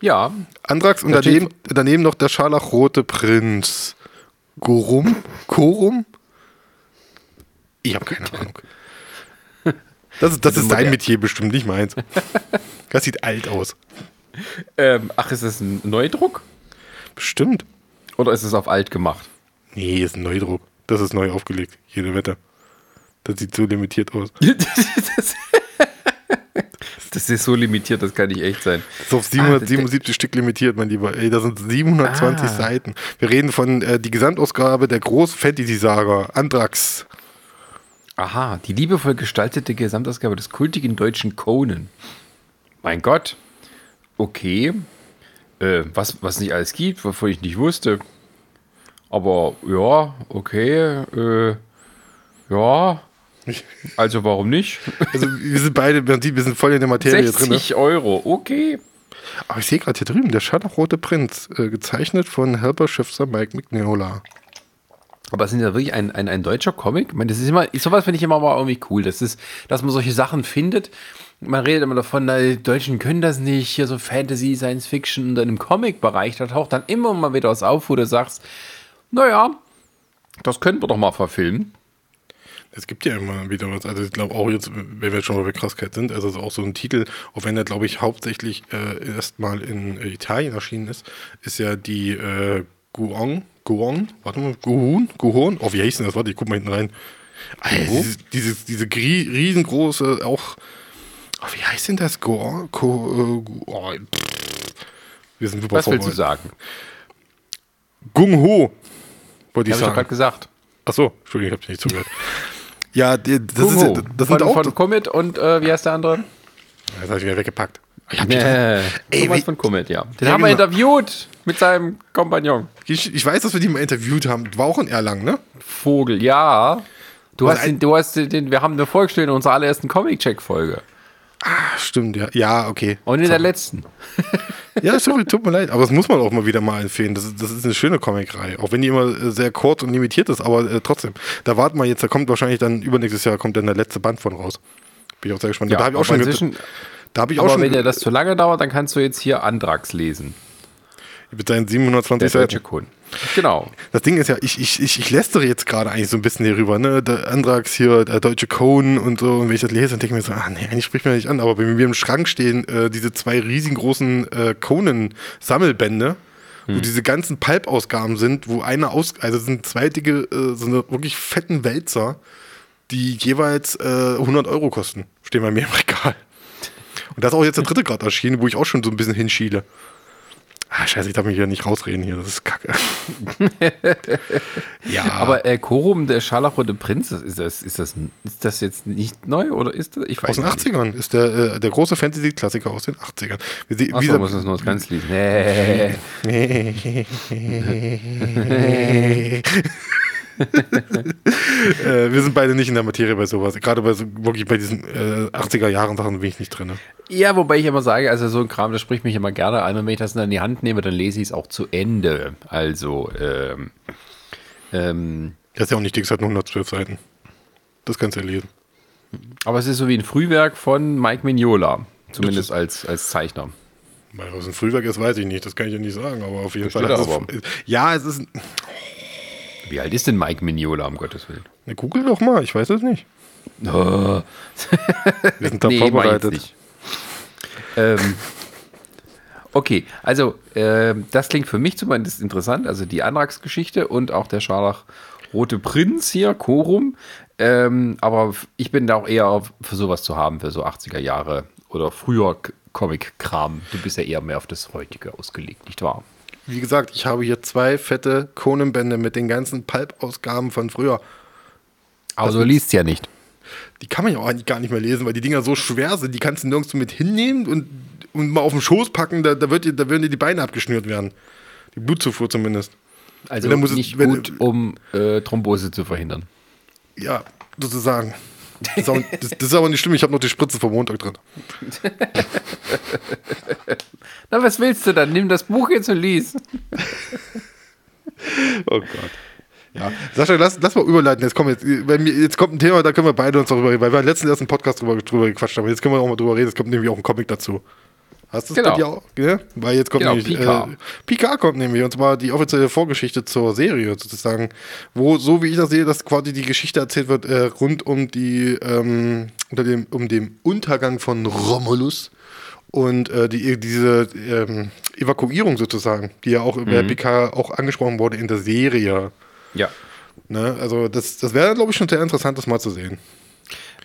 Ja. Andrax und daneben, daneben noch der scharlachrote Prinz. Gorum? Korum? Ich habe keine Ahnung. Das, ist- das ist dein. Metier bestimmt, nicht meins. Das sieht alt aus. Ähm, ach, ist es ein Neudruck? Bestimmt. Oder ist es auf alt gemacht? Nee, ist ein Neudruck. Das ist neu aufgelegt. Jede Wette. Das sieht so limitiert aus. das, ist so limitiert, das kann nicht echt sein. Das ist auf 777 Stück limitiert, mein Lieber. Ey, das sind 720 Ah. Seiten. Wir reden von äh, die Gesamtausgabe der Groß-Fantasy-Saga. Andrax. Aha, die liebevoll gestaltete Gesamtausgabe des kultigen deutschen Conan. Mein Gott. Okay. Äh, was, was nicht alles gibt, wovon ich nicht wusste. Aber ja, okay. Äh, ja. Also warum nicht? Also wir sind beide, wir sind voll in der Materie drin. Ne? 60 Euro, okay. Aber ich sehe gerade hier drüben, der scharlachrote Prinz, äh, gezeichnet von Helper-Schiffser Mike Mignola. Aber es ist ja wirklich ein, ein, ein deutscher Comic. Ich meine, das ist immer, sowas finde ich immer mal irgendwie cool. Das ist, dass man solche Sachen findet. Man redet immer davon, na, die Deutschen können das nicht, hier so Fantasy, Science Fiction und dann im Comic-Bereich, da taucht dann immer mal wieder was auf, wo du sagst, naja, das könnten wir doch mal verfilmen. Es gibt ja immer wieder was. Also ich glaube auch jetzt, wenn wir schon bei Krasskeit sind, also es ist auch so ein Titel, auch wenn er, glaube ich, hauptsächlich äh, erstmal in Italien erschienen ist, ist ja die äh, Guong, Gohorn, warte mal, Gohun, Gohorn, oh, wie heißt denn das? Warte, ich guck mal hinten rein. Alter, dieses, dieses, diese grie- riesengroße, auch, oh, wie heißt denn das? Gohorn, Ko, äh, pff. wir sind super Was willst du sagen? Gung Ho, wollte ich Habe ich doch gerade sagen. gesagt. Achso, Entschuldigung, ich habe nicht zugehört. ja, die, das, ist, das von, sind auch, von Comet und äh, wie heißt der andere? das habe ich wieder weggepackt. Ich, hab Nee, Ey, Thomas wie- von Comet, ja. Den Ja, haben wir genau. interviewt mit seinem Kompagnon. ich, ich weiß, dass wir die mal interviewt haben. War auch in Erlangen, ne? Vogel, ja. Du Was hast, ein- den, du hast den, wir haben eine vorgestellt in unserer allerersten Comic-Check-Folge. Ah, stimmt, ja. Ja, okay. Und in der letzten. Ja, sorry, tut mir leid, aber das muss man auch mal wieder mal empfehlen. Das ist, das ist eine schöne Comicreihe, auch wenn die immer äh, sehr kurz und limitiert ist, aber äh, trotzdem. Da warten wir jetzt, da kommt wahrscheinlich dann übernächstes Jahr kommt dann der letzte Band von raus. Bin ich auch sehr gespannt. da habe ich auch schon, inzwischen- da habe ich auch Aber schon wenn dir das zu lange dauert, dann kannst du jetzt hier Andrax lesen. Mit seinen 720 Der deutsche Seiten. Kun. Genau. Das Ding ist ja, ich, ich, ich, ich lästere jetzt gerade eigentlich so ein bisschen hierüber, ne? Der Andrax hier, der deutsche Conan und so, und wenn ich das lese, dann denke ich mir so, ah nee, eigentlich spricht mir nicht an, aber bei mir im Schrank stehen äh, diese zwei riesengroßen äh, Conan-Sammelbände, wo diese ganzen Pulp-Ausgaben sind, wo eine aus, also sind zwei dicke, äh, so eine wirklich fetten Wälzer, die jeweils äh, 100 Euro kosten, stehen bei mir im Regal. Und da ist auch jetzt der dritte gerade erschienen, wo ich auch schon so ein bisschen hinschiele. Ah, scheiße, ich darf mich hier nicht rausreden hier, das ist kacke. ja, Aber äh, Korum, der scharlachrote Prinz, ist das, ist, das, ist das jetzt nicht neu oder ist das? Ich weiß aus den nicht. 80ern ist der, äh, der große Fantasy-Klassiker aus den 80ern. Wie, Ach wie so, muss das nur ganz lesen. Nee. äh, wir sind beide nicht in der Materie bei sowas. Gerade bei so, wirklich bei diesen äh, 80er Jahren Sachen bin ich nicht drin. Ja, wobei ich immer sage, also so ein Kram, das spricht mich immer gerne an. Und wenn ich das dann in die Hand nehme, dann lese ich es auch zu Ende. Also, ähm, ähm, Das ist ja auch nicht dick, es hat nur 112 Seiten. Das kannst du ja lesen. aber es ist so wie ein Frühwerk von Mike Mignola. Zumindest als, als Zeichner. Weil was ein Frühwerk ist, weiß ich nicht. Das kann ich ja nicht sagen, aber auf jeden Das Fall. aber. ja, es ist. Wie alt ist denn Mike Mignola, um Gottes Willen? Ne, google doch mal, ich weiß es nicht. Oh, Wir sind da nee, vorbereitet. Ähm, okay, also ähm, das klingt für mich zumindest interessant. Also die Antragsgeschichte und auch der Scharlachrote Prinz hier, Chorum. Ähm, aber ich bin da auch eher für sowas zu haben, für so 80er Jahre oder früher Comic-Kram. Du bist ja eher mehr auf das heutige ausgelegt, nicht wahr? Wie gesagt, ich habe hier zwei fette Conan-Bände mit den ganzen Pulp-Ausgaben von früher. Aber du liest ja nicht. Die kann man ja auch eigentlich gar nicht mehr lesen, weil die Dinger so schwer sind. Die kannst du nirgendwo mit hinnehmen und, und mal auf den Schoß packen, da, da, wird dir, da würden dir die Beine abgeschnürt werden. Die Blutzufuhr zumindest. Also muss es- nicht wenn- gut, um äh, Thrombose zu verhindern. Ja, sozusagen. Das ist, auch, das, das ist aber nicht schlimm, ich habe noch die Spritze vom Montag drin. Na, was willst du dann? Nimm das Buch jetzt und lies. Oh Gott. Ja, Sascha, lass, lass mal überleiten. Jetzt, kommt jetzt, jetzt kommt ein Thema, da können wir beide uns darüber reden, weil wir letztens erst einen Podcast drüber, drüber gequatscht haben. Jetzt können wir auch mal drüber reden. Es kommt nämlich auch ein Comic dazu. Hast du es Genau. auch? Ja? Weil jetzt kommt Genau, nämlich. Picard. Äh, Picard kommt nämlich, und zwar die offizielle Vorgeschichte zur Serie sozusagen, wo, so wie ich das sehe, dass quasi die Geschichte erzählt wird, äh, rund um die, ähm, unter dem, um den Untergang von Romulus und äh, die, diese ähm, Evakuierung sozusagen, die ja auch über Picard auch angesprochen wurde in der Serie. Ja. Ne? Also das, das wäre, glaube ich, schon sehr interessant, das mal zu sehen.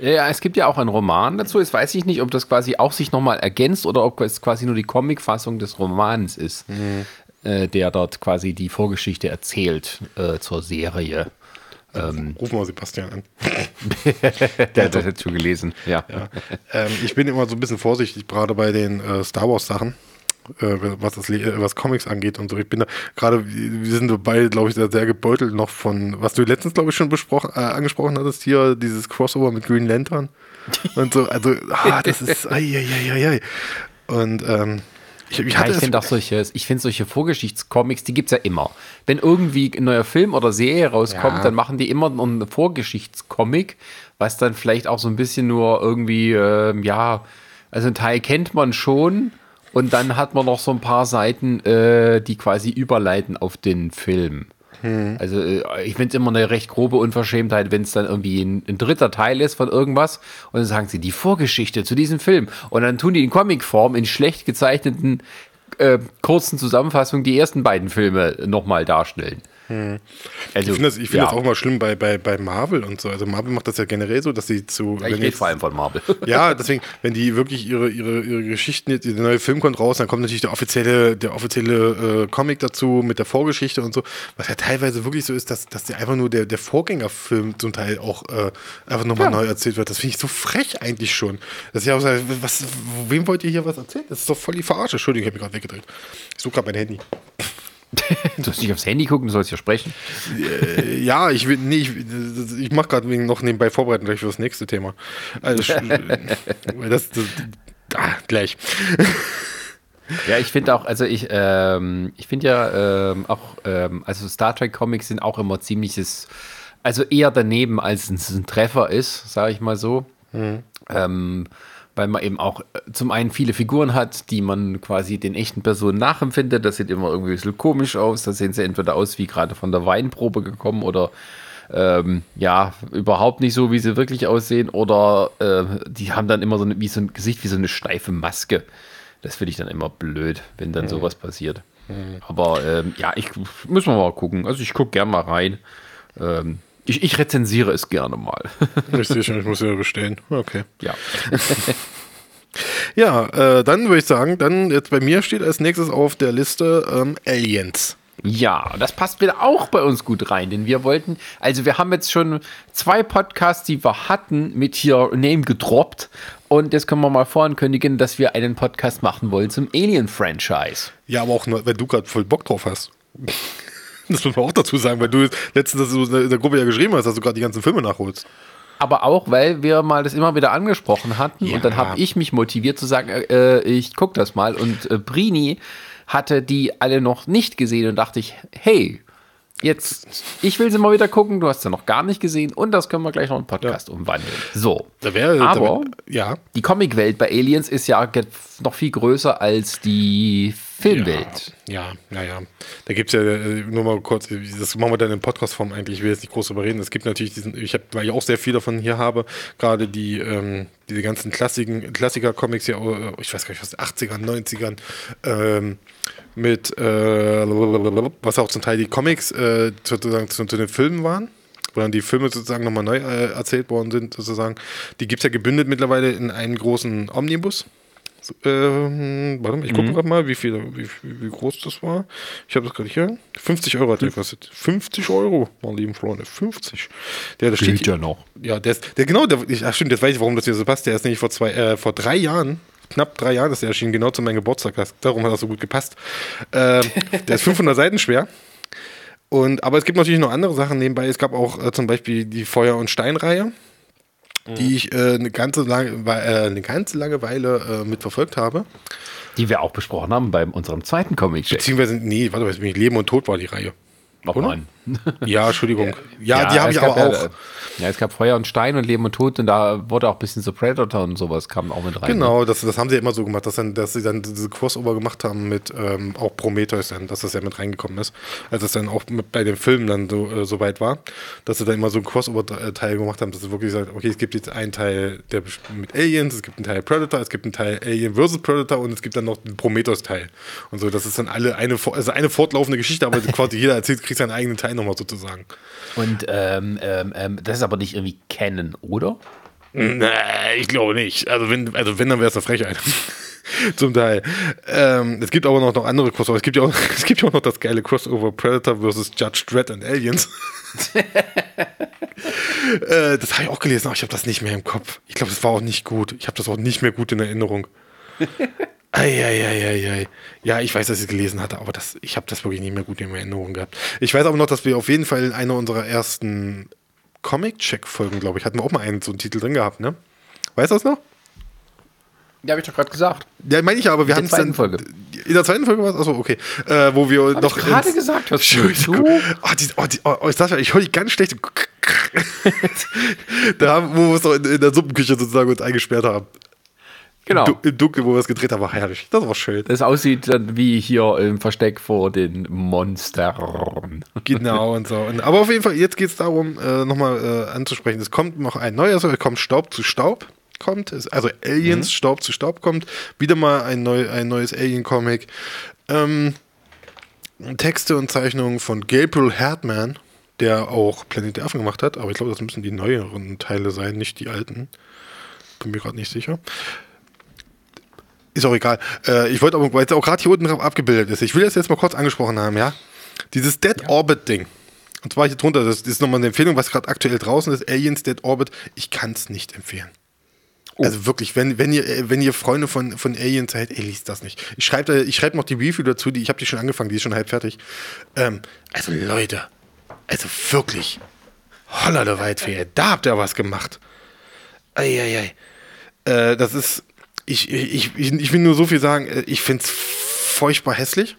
Ja, es gibt ja auch einen Roman dazu. Jetzt weiß ich nicht, ob das quasi auch sich nochmal ergänzt oder ob es quasi nur die Comicfassung des Romans ist, äh, der dort quasi die Vorgeschichte erzählt äh, zur Serie. Rufen wir Sebastian an. Der hat das jetzt schon gelesen. Ja. ähm, ich bin immer so ein bisschen vorsichtig, gerade bei den äh, Star Wars Sachen, äh, was, das, äh, was Comics angeht und so. Ich bin da gerade, wir sind dabei, glaube ich, sehr, sehr gebeutelt noch von, was du letztens, glaube ich, schon besprochen, äh, angesprochen hattest, hier, dieses Crossover mit Green Lantern und so. Also, ah, das ist, ai, ai, ai, ai. Und ähm, ich, ich Ja, ich finde auch solche, ich finde solche Vorgeschichtscomics, die gibt es ja immer. Wenn irgendwie ein neuer Film oder Serie rauskommt, Ja. dann machen die immer einen Vorgeschichtscomic, was dann vielleicht auch so ein bisschen nur irgendwie, ähm, ja, also ein Teil kennt man schon und dann hat man noch so ein paar Seiten, äh, die quasi überleiten auf den Film. Also äh, ich finde es immer eine recht grobe Unverschämtheit, wenn es dann irgendwie ein, ein dritter Teil ist von irgendwas und dann sagen sie die Vorgeschichte zu diesem Film und dann tun die in Comicform in schlecht gezeichneten äh, kurzen Zusammenfassungen die ersten beiden Filme nochmal darstellen. Hm. Also, ich finde das, find ja. das, auch mal schlimm bei, bei, bei Marvel und so. Also Marvel macht das ja generell so, dass sie zu. Ja, ich rede vor allem von Marvel. Ja, deswegen, wenn die wirklich ihre, ihre, ihre Geschichten, jetzt, der neue Film kommt raus, dann kommt natürlich der offizielle, der offizielle äh, Comic dazu mit der Vorgeschichte und so. Was ja teilweise wirklich so ist, dass, dass die einfach nur der, der Vorgängerfilm zum Teil auch äh, einfach nochmal ja. neu erzählt wird. Das finde ich so frech eigentlich schon. Dass ich auch sage, was, wem wollt ihr hier was erzählen? Das ist doch voll die Verarsche. Entschuldigung, ich habe mich gerade weggedreht. Ich suche gerade mein Handy. Du sollst nicht aufs Handy gucken, du sollst ja sprechen. Äh, ja, ich will nee, ich, ich mache gerade noch nebenbei vorbereiten gleich für das nächste Thema. Also, das, das ah, gleich. Ja, ich finde auch, also ich, ähm, ich finde ja ähm, auch, ähm, also Star Trek Comics sind auch immer ziemliches, also eher daneben, als es ein Treffer ist, sage ich mal so. Mhm. Weil man eben auch äh, zum einen viele Figuren hat, die man quasi den echten Personen nachempfindet. Das sieht immer irgendwie ein bisschen komisch aus. Da sehen sie entweder aus wie gerade von der Weinprobe gekommen oder ähm, ja, überhaupt nicht so, wie sie wirklich aussehen. Oder äh, die haben dann immer so, eine, wie so ein Gesicht wie so eine steife Maske. Das finde ich dann immer blöd, wenn dann mhm. sowas passiert. Mhm. Aber ähm, ja, ich müssen wir mal gucken. Also ich gucke gerne mal rein. Ähm, ich, ich rezensiere es gerne mal. Richtig, ich muss ja bestellen. Okay. Ja. ja, äh, dann würde ich sagen, dann jetzt bei mir steht als nächstes auf der Liste ähm, Aliens. Ja, das passt wieder auch bei uns gut rein, denn wir wollten, also wir haben jetzt schon zwei Podcasts, die wir hatten, mit hier Name gedroppt. Und jetzt können wir mal vorankündigen, dass wir einen Podcast machen wollen zum Alien-Franchise. Ja, aber auch nur, wenn du gerade voll Bock drauf hast. Das muss man auch dazu sagen, weil du letztens in der Gruppe ja geschrieben hast, dass du gerade die ganzen Filme nachholst. Aber auch, weil wir mal das immer wieder angesprochen hatten ja. und dann habe ich mich motiviert zu sagen, äh, ich gucke das mal. Und äh, Brini hatte die alle noch nicht gesehen und dachte ich, hey, Jetzt, ich will sie mal wieder gucken, du hast sie noch gar nicht gesehen und das können wir gleich noch im Podcast ja. umwandeln. So. Da wär, Aber wär, ja. die Comicwelt bei Aliens ist ja noch viel größer als die Filmwelt. Ja, ja, ja. Da gibt es ja, äh, nur mal kurz, das machen wir dann in Podcastform eigentlich, ich will jetzt nicht groß darüber reden. Es gibt natürlich diesen, ich habe, weil ich auch sehr viel davon hier habe, gerade die, ähm, diese ganzen Klassiker-Comics ja, äh, ich weiß gar nicht, was, 80ern, 90ern, ähm, mit, äh, was auch zum Teil die Comics äh, sozusagen zu, zu, den Filmen waren, wo dann die Filme sozusagen nochmal neu äh, erzählt worden sind, sozusagen. Die gibt es ja gebündelt mittlerweile in einen großen Omnibus. Ähm, warte mal, ich gucke mhm. gerade mal, wie viel, wie, wie, groß das war. Ich habe das gerade hier. 50 Euro hat der gekostet. 50 Euro, meine lieben Freunde. 50. Der, der steht ja noch. Ja, der ist, der genau, der, ach stimmt, jetzt weiß ich, warum das hier so passt. Der ist nämlich vor zwei, äh, vor drei Jahren knapp drei Jahren ist er erschienen, genau zu meinem Geburtstag. Darum hat er so gut gepasst. Ähm, der ist 500 Seiten schwer. Und, aber es gibt natürlich noch andere Sachen nebenbei. Es gab auch äh, zum Beispiel die Feuer- und Steinreihe, mhm. die ich äh, eine, ganze lange, äh, eine ganze lange Weile äh, mitverfolgt habe. Die wir auch besprochen haben bei unserem zweiten Comic. -Check. Beziehungsweise, nee, warte mal, Leben und Tod war die Reihe. Noch nein. Ja, Entschuldigung. Ja, ja die habe ich aber auch. Ja, es gab Feuer und Stein und Leben und Tod und da wurde auch ein bisschen so Predator und sowas kam auch mit rein. Genau, ne? das, das haben sie immer so gemacht, dass, dann, dass sie dann diese Crossover gemacht haben mit ähm, auch Prometheus dann, dass das ja mit reingekommen ist. Als es dann auch bei den Filmen dann so, äh, so weit war, dass sie dann immer so ein Crossover-Teil gemacht haben, dass sie wirklich gesagt okay, es gibt jetzt einen Teil der mit Aliens, es gibt einen Teil Predator, es gibt einen Teil Alien vs. Predator und es gibt dann noch einen Prometheus-Teil. Und so, das ist dann alle eine, also eine fortlaufende Geschichte, aber quasi jeder erzählt, kriegt seinen eigenen Teil nochmal sozusagen. Und ähm, ähm, ähm, das ist aber nicht irgendwie Canon, oder? Nee, ich glaube nicht. Also wenn, also wenn dann wäre es eine Frechheit. Zum Teil. Ähm, es gibt aber noch, noch andere Crossover. Es gibt, ja auch, es gibt ja auch noch das geile Crossover Predator vs. Judge Dredd and Aliens. äh, das habe ich auch gelesen, aber ich habe das nicht mehr im Kopf. Ich glaube, das war auch nicht gut. Ich habe das auch nicht mehr gut in Erinnerung. Eieieiei. Ja, ich weiß, dass ich es gelesen hatte, aber das, ich habe das wirklich nicht mehr gut in Erinnerung gehabt. Ich weiß aber noch, dass wir auf jeden Fall in einer unserer ersten Comic-Check-Folgen, glaube ich, hatten wir auch mal einen so einen Titel drin gehabt, ne? Weißt du das noch? Ja, habe ich doch gerade gesagt. Ja, meine ich aber, wir hatten es dann. Folge. In der zweiten Folge war es? Achso, okay. Äh, wo wir hab noch. Ich gerade gesagt, was du? Oh, die, oh, die, oh, ich sag ja, ich höre die ganz schlecht. da, wo wir es noch in, in der Suppenküche sozusagen uns eingesperrt haben. Genau. Im Dunkeln, wo wir es gedreht haben, war herrlich. Das war schön. Das aussieht dann wie hier im Versteck vor den Monstern. Genau und so. Und, aber auf jeden Fall, jetzt geht es darum, äh, nochmal äh, anzusprechen. Es kommt noch ein neuer, also es kommt Staub zu Staub. Kommt, also Aliens, mhm. Staub zu Staub kommt. Wieder mal ein, neu, ein neues Alien-Comic. Ähm, Texte und Zeichnungen von Gabriel Herdman, der auch Planet der Affen gemacht hat, aber ich glaube, das müssen die neueren Teile sein, nicht die alten. Bin mir gerade nicht sicher. Ist auch egal. Äh, ich wollte aber, weil es auch gerade hier unten drauf abgebildet ist, ich will das jetzt mal kurz angesprochen haben, ja? Dieses Dead ja. Orbit Ding. Und zwar hier drunter, das ist nochmal eine Empfehlung, was gerade aktuell draußen ist, Aliens Dead Orbit. Ich kann es nicht empfehlen. Oh. Also wirklich, wenn, wenn, ihr, wenn ihr Freunde von, von Aliens seid, ey, liest das nicht. Ich schreibe ich schreib noch die Review dazu, die, ich habe die schon angefangen, die ist schon halb fertig. Ähm, also Leute, also wirklich, holla der Weitfee, da habt ihr was gemacht. Eieiei. Äh, das ist, ich, ich, ich, ich will nur so viel sagen, äh, ich finde es furchtbar hässlich.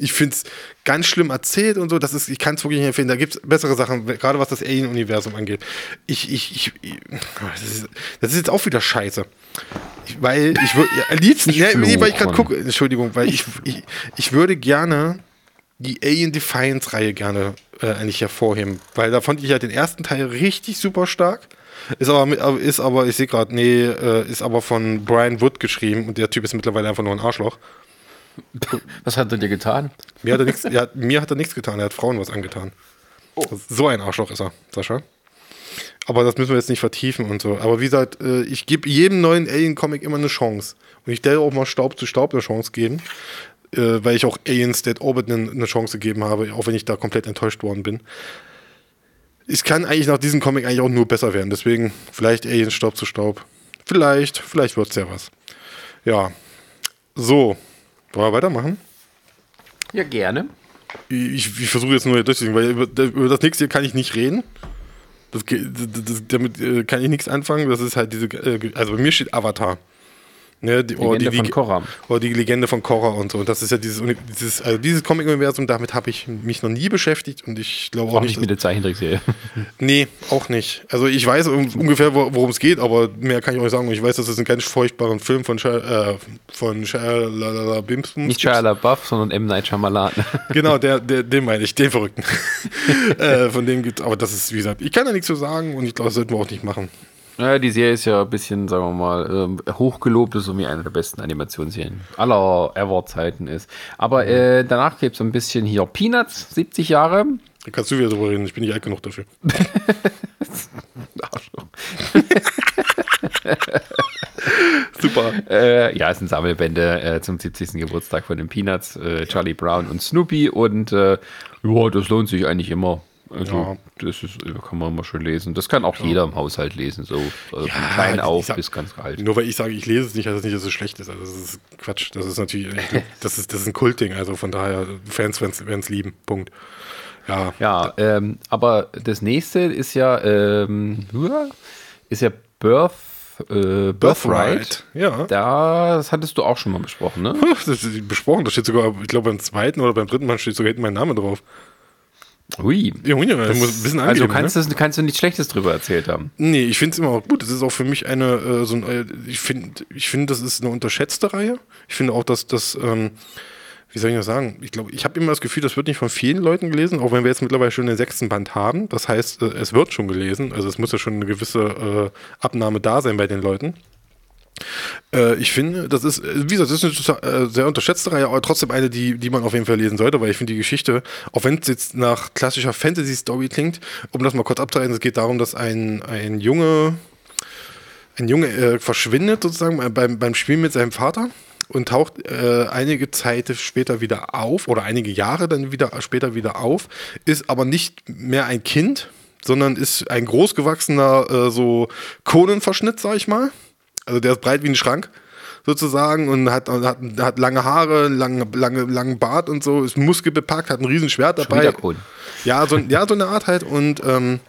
Ich finde es ganz schlimm erzählt und so. Das ist, ich kann es wirklich nicht empfehlen. Da gibt es bessere Sachen, gerade was das Alien-Universum angeht. Ich, ich, ich, ich das, ist, das, ist, jetzt auch wieder scheiße. Ich, weil ich würde, ja, liebsten, ja, nee, weil ich gerade gucke, Entschuldigung, weil ich, ich, ich würde gerne die Alien Defiance-Reihe gerne äh, eigentlich hervorheben, weil da fand ich ja den ersten Teil richtig super stark. Ist aber, ist aber ich sehe gerade, nee, äh, ist aber von Brian Wood geschrieben und der Typ ist mittlerweile einfach nur ein Arschloch. Was hat er dir getan? Mir hat er nichts, ja, mir hat er nichts getan, er hat Frauen was angetan. Oh. So ein Arschloch ist er, Sascha. Aber das müssen wir jetzt nicht vertiefen und so. Aber wie gesagt, äh, ich gebe jedem neuen Alien-Comic immer eine Chance. Und ich werde auch mal Staub zu Staub eine Chance geben, äh, weil ich auch Aliens Dead Orbit eine Chance gegeben habe, auch wenn ich da komplett enttäuscht worden bin. Es kann eigentlich nach diesem Comic eigentlich auch nur besser werden. Deswegen vielleicht Aliens Staub zu Staub. Vielleicht, vielleicht wird es ja was. Ja. So, wollen wir weitermachen? Ja, gerne. Ich, ich versuche jetzt nur durchzuziehen, weil über, über, das nächste hier kann ich nicht reden. Das, das, damit äh, kann ich nichts anfangen. Das ist halt diese, äh, also bei mir steht Avatar. Ne, die, Legende die, von Korra. Oder die Legende von Korra und so. Und das ist ja dieses, dieses, also dieses Comic-Universum, damit habe ich mich noch nie beschäftigt und ich glaube auch, auch nicht. nicht mit der Zeichentrickserie. nee, auch nicht. Also ich weiß ungefähr, worum es geht, aber mehr kann ich nicht sagen. Ich weiß, dass es einen ganz furchtbaren Film von Shia, äh, von Shia Bimsons Nicht Shia LaBeouf, sondern M. Night Shyamalan. genau, der, der, den meine ich, den Verrückten. äh, von dem gibt aber das ist, wie gesagt, ich kann da nichts zu sagen und ich glaube, das sollten wir auch nicht machen. Ja, die Serie ist ja ein bisschen, sagen wir mal, äh, hochgelobt, ist so wie eine der besten Animationsserien aller Ever-Zeiten ist. Aber äh, danach gibt es ein bisschen hier Peanuts, 70 Jahre. Da kannst du wieder drüber reden, ich bin nicht alt genug dafür. Super. Äh, ja, es sind Sammelbände äh, zum 70. Geburtstag von den Peanuts, äh, Charlie Brown und Snoopy und äh, ja, das lohnt sich eigentlich immer. Also, ja. das ist, kann man mal schön lesen. Das kann auch ja. jeder im Haushalt lesen, so also ja, von klein auf sag, bis ganz alt. Nur weil ich sage, ich lese es nicht, heißt das nicht, dass es schlecht ist. Also, das ist Quatsch. Das ist natürlich, das ist, das ist ein Kultding. Also, von daher, Fans werden es lieben. Punkt. Ja, ja ähm, aber das nächste ist ja, ähm, ist ja Birth äh, Birthright. Birthright. Ja. Das hattest du auch schon mal besprochen, ne? Das besprochen, da steht sogar, ich glaube beim zweiten oder beim dritten Mal steht sogar hinten mein Name drauf. Ui. Ja, das, muss ein bisschen also kannst, ne? das, kannst du nichts Schlechtes drüber erzählt haben. Nee, ich finde es immer gut. Das ist auch für mich eine, äh, so ein, äh, ich finde, ich finde, das ist eine unterschätzte Reihe. Ich finde auch, dass das, ähm, wie soll ich das sagen? Ich glaube, ich habe immer das Gefühl, das wird nicht von vielen Leuten gelesen, auch wenn wir jetzt mittlerweile schon den sechsten Band haben. Das heißt, äh, es wird schon gelesen. Also es muss ja schon eine gewisse äh, Abnahme da sein bei den Leuten. Äh, ich finde, das ist, wie gesagt, das ist eine äh, sehr unterschätzte Reihe, aber trotzdem eine, die, die man auf jeden Fall lesen sollte, weil ich finde die Geschichte, auch wenn es jetzt nach klassischer Fantasy-Story klingt, um das mal kurz abzuhalten, es geht darum, dass ein, ein Junge, ein Junge äh, verschwindet sozusagen beim, beim Spiel mit seinem Vater und taucht äh, einige Zeit später wieder auf oder einige Jahre dann wieder später wieder auf, ist aber nicht mehr ein Kind, sondern ist ein großgewachsener äh, so Konenverschnitt, sag ich mal also der ist breit wie ein Schrank sozusagen und hat, hat, hat lange Haare, lange, lange, langen Bart und so, ist muskelbepackt, hat ein Riesenschwert dabei. Ja so, ja, so eine Art halt. Und ähm,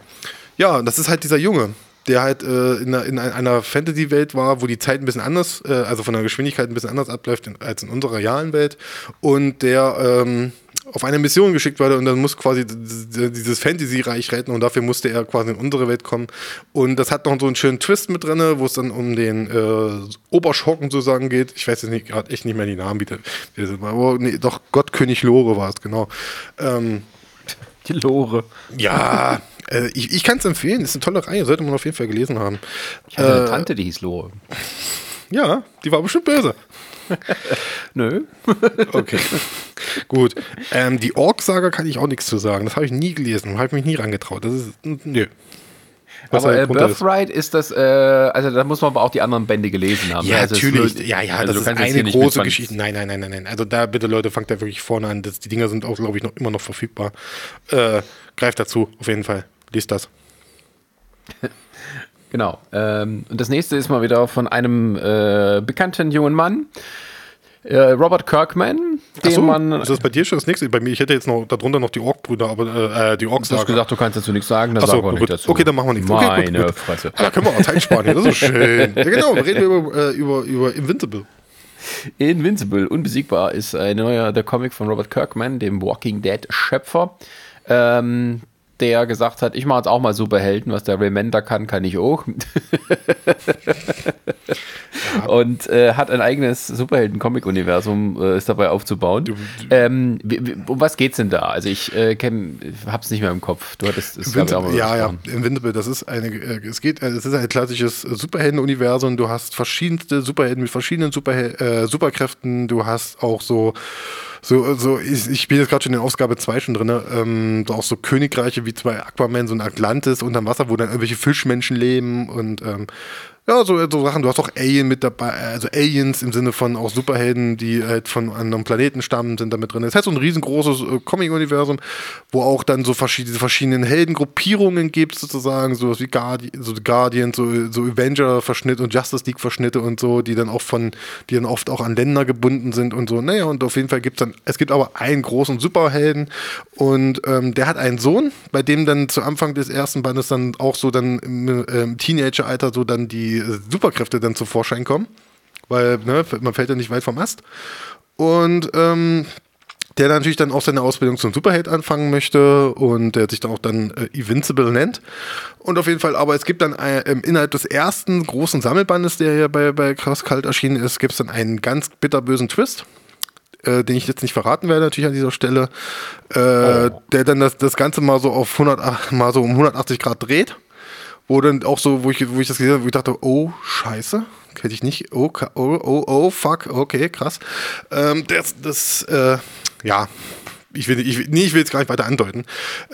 ja, das ist halt dieser Junge, der halt äh, in, einer, in einer Fantasy-Welt war, wo die Zeit ein bisschen anders, äh, also von der Geschwindigkeit ein bisschen anders abläuft als in unserer realen Welt. Und der ähm, auf eine Mission geschickt wurde und dann muss quasi dieses Fantasy-Reich retten und dafür musste er quasi in unsere Welt kommen. Und das hat noch so einen schönen Twist mit drin, wo es dann um den äh, Oberschrocken sozusagen geht. Ich weiß jetzt nicht gerade echt nicht mehr die Namen, wie der, oh, nee, doch Gottkönig Lore war es, genau. Ähm, die Lore. Ja, äh, ich, ich kann es empfehlen, ist eine tolle Reihe, sollte man auf jeden Fall gelesen haben. Ich hatte äh, eine Tante, die hieß Lore. Ja, die war bestimmt böse. Nö. okay. Gut. Ähm, die Ork-Saga kann ich auch nichts zu sagen. Das habe ich nie gelesen. Habe ich mich nie rangetraut. Das ist. Nö. Was aber äh, Birthright ist. ist das, äh, also da muss man aber auch die anderen Bände gelesen haben. Ja, also natürlich. Nur, ja, ja, also das ist eine große Geschichte. Nein, nein, nein, nein, nein. Also da bitte Leute, fangt da wirklich vorne an. Das, die Dinger sind auch, glaube ich, noch immer noch verfügbar. Äh, greift dazu, auf jeden Fall. Liest das. genau. Ähm, und das nächste ist mal wieder von einem äh, bekannten jungen Mann. Äh, Robert Kirkman, den so, man. Ist das bei dir schon das nächste? Bei mir, ich hätte jetzt noch darunter noch die Ork-Brüder, aber äh, die ork Du hast gesagt, du kannst dazu nichts sagen, dann sagen wir nicht dazu. Okay, dann machen wir nichts. Meine okay, gut, gut. Fresse. Da können wir auch Zeit sparen, das ist schön. Ja, genau, reden wir über, äh, über, über Invincible. Invincible, unbesiegbar, ist ein neuer der Comic von Robert Kirkman, dem Walking Dead Schöpfer. Ähm, der gesagt hat, ich mache jetzt auch mal Superhelden, was der Remender kann, kann ich auch. ja. Und äh, hat ein eigenes Superhelden-Comic-Universum, äh, ist dabei aufzubauen. Ähm, um was geht's denn da? Also ich äh, habe es nicht mehr im Kopf. Du hattest es Invincible, auch mal Ja, ja, Invincible, das ist eine, äh, es geht, äh, es ist ein klassisches Superhelden-Universum. Du hast verschiedenste Superhelden mit verschiedenen Superhel äh, Superkräften. Du hast auch so so, so ich, ich bin jetzt gerade schon in Ausgabe 2 schon drin, ähm, auch so Königreiche wie zwei Aquaman, so ein Atlantis unterm Wasser, wo dann irgendwelche Fischmenschen leben und ähm, ja, so, so Sachen. Du hast auch Alien mit dabei, also Aliens im Sinne von auch Superhelden, die halt von einem Planeten stammen, sind da mit drin. Es hat so ein riesengroßes äh, Comic-Universum, wo auch dann so verschiedene, verschiedenen Heldengruppierungen gibt, sozusagen, so wie Guardi so Guardians, so, so Avenger-Verschnitte und Justice League-Verschnitte und so, die dann auch von, die dann oft auch an Länder gebunden sind und so. Naja, und auf jeden Fall gibt es dann, es gibt aber einen großen Superhelden und ähm, der hat einen Sohn, bei dem dann zu Anfang des ersten Bandes dann auch so dann im, äh, im Teenager-Alter so dann die Superkräfte dann zum Vorschein kommen, weil ne, man fällt ja nicht weit vom Ast. Und ähm, der natürlich dann auch seine Ausbildung zum Superheld anfangen möchte und der sich dann auch dann äh, Invincible nennt. Und auf jeden Fall, aber es gibt dann äh, innerhalb des ersten großen Sammelbandes, der hier bei, bei Krass Kalt erschienen ist, gibt es dann einen ganz bitterbösen Twist. Äh, den ich jetzt nicht verraten werde, natürlich an dieser Stelle, äh, oh. der dann das, das Ganze mal so auf 100, mal so um 180 Grad dreht dann auch so, wo ich, wo ich das gesehen habe, wo ich dachte, oh, scheiße, hätte ich nicht, oh, oh, oh, oh, fuck, okay, krass. Ähm, das, das, äh, ja, ich will, ich, nee, ich will jetzt gar nicht weiter andeuten.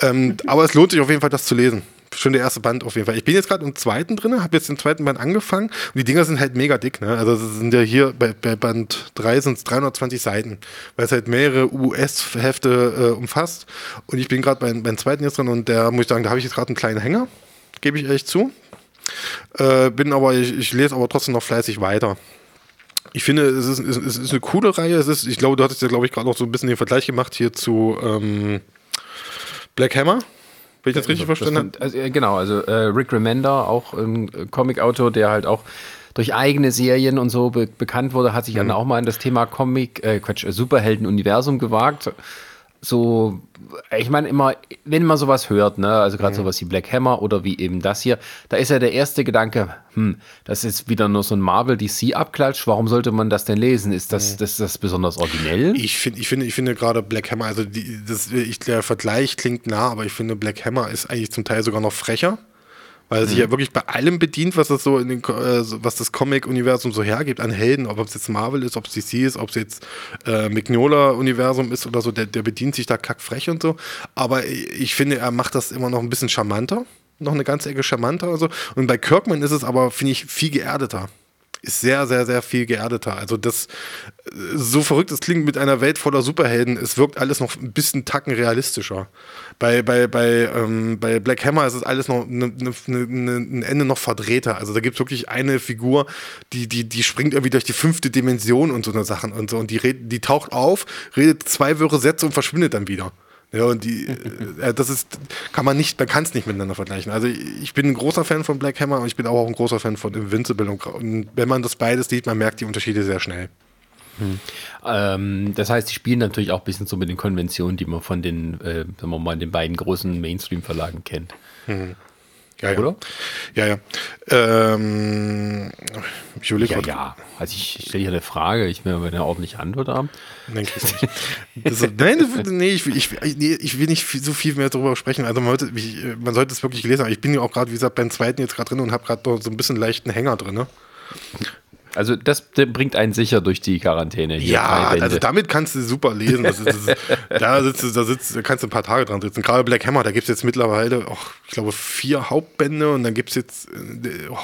Ähm, aber es lohnt sich auf jeden Fall, das zu lesen. Schon der erste Band auf jeden Fall. Ich bin jetzt gerade im zweiten drin, habe jetzt den zweiten Band angefangen und die Dinger sind halt mega dick. Ne? Also sind ja hier bei, bei Band 3 sind es 320 Seiten, weil es halt mehrere US-Hefte äh, umfasst. Und ich bin gerade beim, beim zweiten jetzt drin und der muss ich sagen, da habe ich jetzt gerade einen kleinen Hänger gebe ich ehrlich zu. Äh, bin aber, ich, ich, lese aber trotzdem noch fleißig weiter. Ich finde, es ist, es ist eine coole Reihe. Es ist, ich glaube, du hattest ja, glaube ich, gerade auch so ein bisschen den Vergleich gemacht hier zu ähm, Black Hammer. Wenn ich das richtig das verstanden habe? Also, genau, also äh, Rick Remender, auch ein Comic-Autor, der halt auch durch eigene Serien und so be bekannt wurde, hat sich mhm. dann auch mal in das Thema Comic, äh, Quatsch, Superhelden-Universum gewagt so, ich meine immer, wenn man sowas hört, ne, also gerade mhm. sowas wie Black Hammer oder wie eben das hier, da ist ja der erste Gedanke, hm, das ist wieder nur so ein Marvel DC Abklatsch, warum sollte man das denn lesen? Ist das, mhm. das, das besonders originell? Ich finde, ich finde, ich finde gerade Black Hammer, also die, das, ich, der Vergleich klingt nah, aber ich finde Black Hammer ist eigentlich zum Teil sogar noch frecher weil er sich mhm. ja wirklich bei allem bedient, was das so in den, äh, was das Comic-Universum so hergibt an Helden, ob es jetzt Marvel ist, ob es DC ist, ob es jetzt äh, Mignola-Universum ist oder so, der, der bedient sich da kackfrech und so. Aber ich finde, er macht das immer noch ein bisschen charmanter, noch eine ganze Ecke charmanter und so. Und bei Kirkman ist es aber, finde ich, viel geerdeter ist sehr, sehr, sehr viel geerdeter. Also das, so verrückt es klingt mit einer Welt voller Superhelden, es wirkt alles noch ein bisschen Tacken realistischer. Bei, bei, bei, ähm, bei Black Hammer ist es alles noch ne, ne, ne, ein Ende noch verdrehter. Also da gibt es wirklich eine Figur, die, die, die springt irgendwie durch die fünfte Dimension und so eine Sachen und so. Und die, die taucht auf, redet zwei wirre Sätze und verschwindet dann wieder. Ja, und die, äh, das ist, kann man nicht, man kann es nicht miteinander vergleichen. Also ich bin ein großer Fan von Black Hammer und ich bin auch ein großer Fan von Invincible. Und wenn man das beides sieht, man merkt die Unterschiede sehr schnell. Hm. Ähm, das heißt, die spielen natürlich auch ein bisschen so mit den Konventionen, die man von den, äh, sagen wir mal, den beiden großen Mainstream-Verlagen kennt. Hm. Ja, ja. Oder? Ja, ja. Ähm, ich überlege ja, ja. Also ich, ich stelle hier eine Frage, ich will aber eine ordentliche Antwort haben. Nein. Das, nein, nee, ich, ich, nee, ich will nicht so viel mehr darüber sprechen. Also man sollte, ich, man sollte es wirklich gelesen haben. Ich bin ja auch gerade, wie gesagt, beim zweiten jetzt gerade drin und habe gerade so ein bisschen leichten Hänger drin. Ne? Also das bringt einen sicher durch die Quarantäne. Ja, also damit kannst du super lesen. Das ist, das ist, da, sitzt, da, sitzt, kannst du ein paar Tage dran sitzen. Gerade Black Hammer, da gibt es jetzt mittlerweile, oh, ich glaube, vier Hauptbände und dann gibt es jetzt, äh, oh,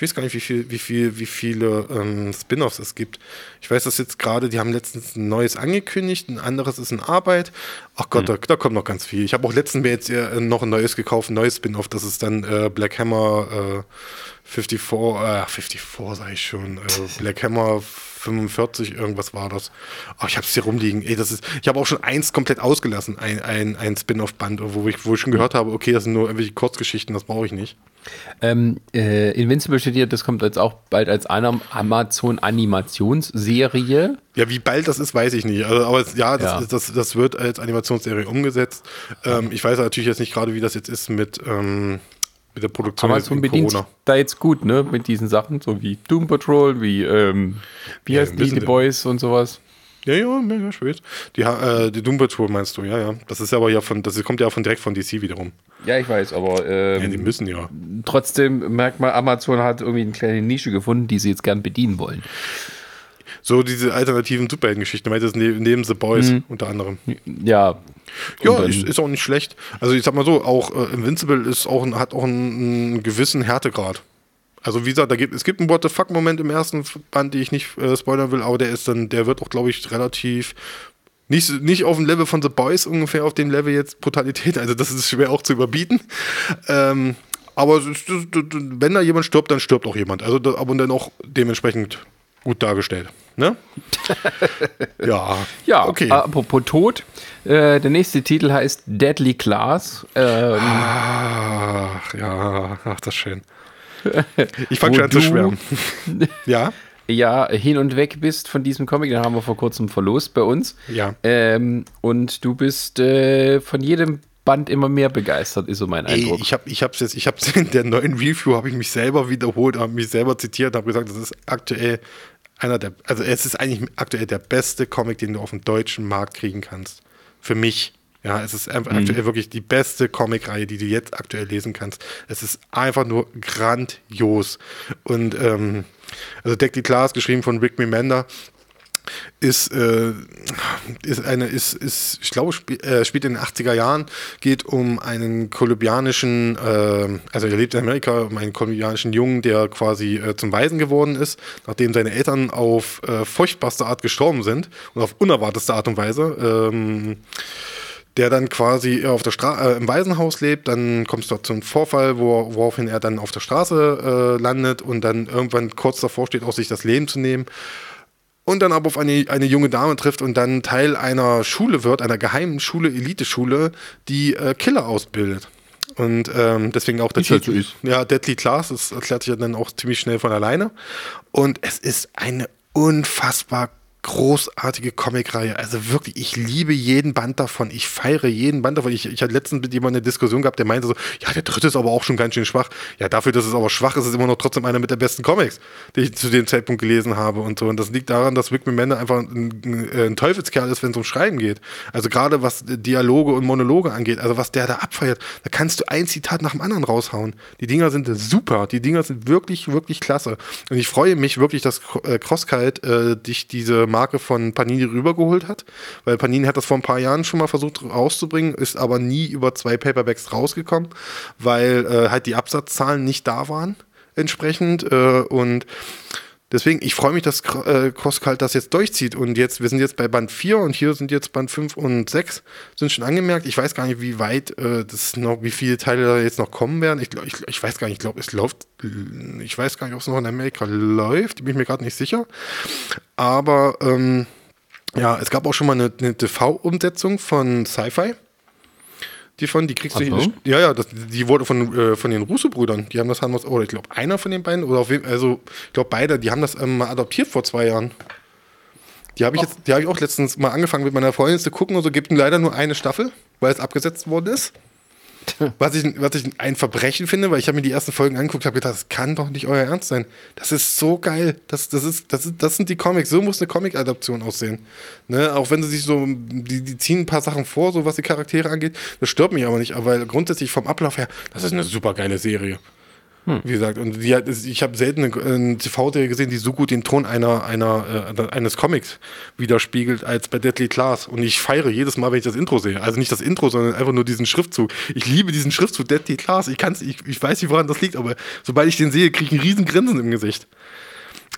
ich weiß gar nicht, wie, viel, wie, viel, wie viele ähm, Spin-offs es gibt. Ich weiß das jetzt gerade, die haben letztens ein neues angekündigt, ein anderes ist in Arbeit. Ach Gott, hm. da, da, kommt noch ganz viel. Ich habe auch letztens mir jetzt noch ein neues gekauft, ein neues Spin-off, das ist dann äh, Black Hammer äh, 54, äh, 54 sage ich schon, äh, Black Hammer 45, irgendwas war das. Oh, ich habe es hier rumliegen. Ey, das ist, ich habe auch schon eins komplett ausgelassen, ein, ein, ein Spin-off-Band, wo ich, wo ich schon gehört habe, okay, das sind nur irgendwelche Kurzgeschichten, das brauche ich nicht. Ähm, äh, Invincible steht hier, das kommt jetzt auch bald als eine Amazon-Animationsserie. Ja, wie bald das ist, weiß ich nicht. Also, aber es, ja, das, ja. Das, das, wird als Animationsserie umgesetzt. Ähm, ich weiß natürlich jetzt nicht gerade, wie das jetzt ist mit. Ähm, mit der Produktion Amazon bedient Corona. da jetzt gut, ne? Mit diesen Sachen, so wie Doom Patrol, wie, ähm, wie ja, heißt die, The Boys und sowas. Ja, ja, mega spät. Die, äh, die Doom Patrol meinst du, ja, ja. Das ist aber ja von, das kommt ja von direkt von DC wiederum. Ja, ich weiß, aber ähm, ja, die müssen ja. Trotzdem merkt man, Amazon hat irgendwie eine kleine Nische gefunden, die sie jetzt gern bedienen wollen. So diese alternativen Superhelden-Geschichten, meinst du, neben The Boys mhm. unter anderem. Ja. Ja, ist, ist, auch nicht schlecht. Also ich sag mal so, auch äh, Invincible ist auch, hat auch einen, einen gewissen Härtegrad. Also wie gesagt, da gibt, es gibt einen What the fuck-Moment im ersten Band, die ich nicht äh, spoilern will, aber der ist dann, der wird auch, glaube ich, relativ nicht, nicht auf dem Level von The Boys ungefähr, auf dem Level jetzt Brutalität. Also das ist schwer auch zu überbieten. Ähm, aber wenn da jemand stirbt, dann stirbt auch jemand. Also aber dann auch dementsprechend gut dargestellt. Ne? ja. Ja, okay. Apropos Tod, äh, der nächste Titel heißt Deadly Class. Ähm, ach, ja, ach, das ist schön. Ich fange schon an zu schwärmen. ja? Ja, hin und weg bist von diesem Comic, den haben wir vor kurzem verlost bei uns. Ja. Ähm, und du bist äh, von jedem Band immer mehr begeistert, ist so mein Eindruck. Ey, ich habe ich hab's jetzt, ich hab's in der neuen Review, habe ich mich selber wiederholt, habe mich selber zitiert, habe gesagt, das ist aktuell einer der, also es ist eigentlich aktuell der beste Comic, den du auf dem deutschen Markt kriegen kannst. Für mich. Ja, es ist einfach mhm. aktuell wirklich die beste Comicreihe, die du jetzt aktuell lesen kannst. Es ist einfach nur grandios. Und ähm, also Deck die Class, geschrieben von Rick Remender, ist, äh, ist eine, ist, ist, ich glaube, sp äh, spielt in den 80er Jahren, geht um einen kolumbianischen, äh, also er lebt in Amerika, um einen kolumbianischen Jungen, der quasi äh, zum Waisen geworden ist, nachdem seine Eltern auf äh, furchtbarste Art gestorben sind und auf unerwarteste Art und Weise. Ähm, der dann quasi auf der äh, im Waisenhaus lebt, dann kommt es dort zu einem Vorfall, wo, woraufhin er dann auf der Straße äh, landet und dann irgendwann kurz davor steht, auch sich das Leben zu nehmen und dann aber auf eine, eine junge Dame trifft und dann Teil einer Schule wird, einer geheimen Schule, Eliteschule, die äh, Killer ausbildet. Und ähm, deswegen auch der Titel. Ja, Deadly Class, das erklärt sich dann auch ziemlich schnell von alleine. Und es ist eine unfassbar großartige Comicreihe. Also wirklich, ich liebe jeden Band davon. Ich feiere jeden Band davon. Ich, ich hatte letztens mit jemandem eine Diskussion gehabt, der meinte so, ja, der dritte ist aber auch schon ganz schön schwach. Ja, dafür, dass es aber schwach ist, ist immer noch trotzdem einer mit der besten Comics, die ich zu dem Zeitpunkt gelesen habe und so. Und das liegt daran, dass Rick Remender einfach ein, ein Teufelskerl ist, wenn es um Schreiben geht. Also gerade was Dialoge und Monologe angeht, also was der da abfeiert, da kannst du ein Zitat nach dem anderen raushauen. Die Dinger sind super. Die Dinger sind wirklich, wirklich klasse. Und ich freue mich wirklich, dass äh, Crosskite äh, dich diese Marke von Panini rübergeholt hat, weil Panini hat das vor ein paar Jahren schon mal versucht rauszubringen, ist aber nie über zwei Paperbacks rausgekommen, weil äh, halt die Absatzzahlen nicht da waren entsprechend äh, und Deswegen, ich freue mich, dass äh, das jetzt durchzieht. Und jetzt, wir sind jetzt bei Band 4 und hier sind jetzt Band 5 und 6, sind schon angemerkt. Ich weiß gar nicht, wie weit äh, das noch, wie viele Teile da jetzt noch kommen werden. Ich, ich, ich weiß gar nicht, ich glaube, es läuft, ich weiß gar nicht, ob es noch in Amerika läuft, bin ich mir gerade nicht sicher. Aber ähm, ja, es gab auch schon mal eine, eine TV-Umsetzung von Sci-Fi die von, die kriegst Ach du. So? Ja, ja, das, die wurde von, äh, von den Russo-Brüdern. Die haben das haben oder ich glaube einer von den beiden, oder auf jeden also ich glaube beide, die haben das ähm, mal adoptiert vor zwei Jahren. Die habe ich jetzt, die habe ich auch letztens mal angefangen mit meiner Freundin zu gucken und so gibt leider nur eine Staffel, weil es abgesetzt worden ist. Was ich, was ich ein Verbrechen finde, weil ich habe mir die ersten Folgen angeguckt, habe gedacht, das kann doch nicht euer Ernst sein. Das ist so geil. Das, das, ist, das, ist, das sind die Comics. So muss eine Comic-Adaption aussehen. Ne? Auch wenn sie sich so, die, die ziehen ein paar Sachen vor, so was die Charaktere angeht. Das stört mich aber nicht, aber grundsätzlich vom Ablauf her, das ist eine super geile Serie. Wie gesagt, und hat, ich habe selten eine, eine TV-Serie gesehen, die so gut den Ton einer, einer, äh, eines Comics widerspiegelt als bei Deadly Class. Und ich feiere jedes Mal, wenn ich das Intro sehe. Also nicht das Intro, sondern einfach nur diesen Schriftzug. Ich liebe diesen Schriftzug Deadly Class. Ich, kann's, ich, ich weiß nicht, woran das liegt, aber sobald ich den sehe, kriege ich einen riesen Grinsen im Gesicht.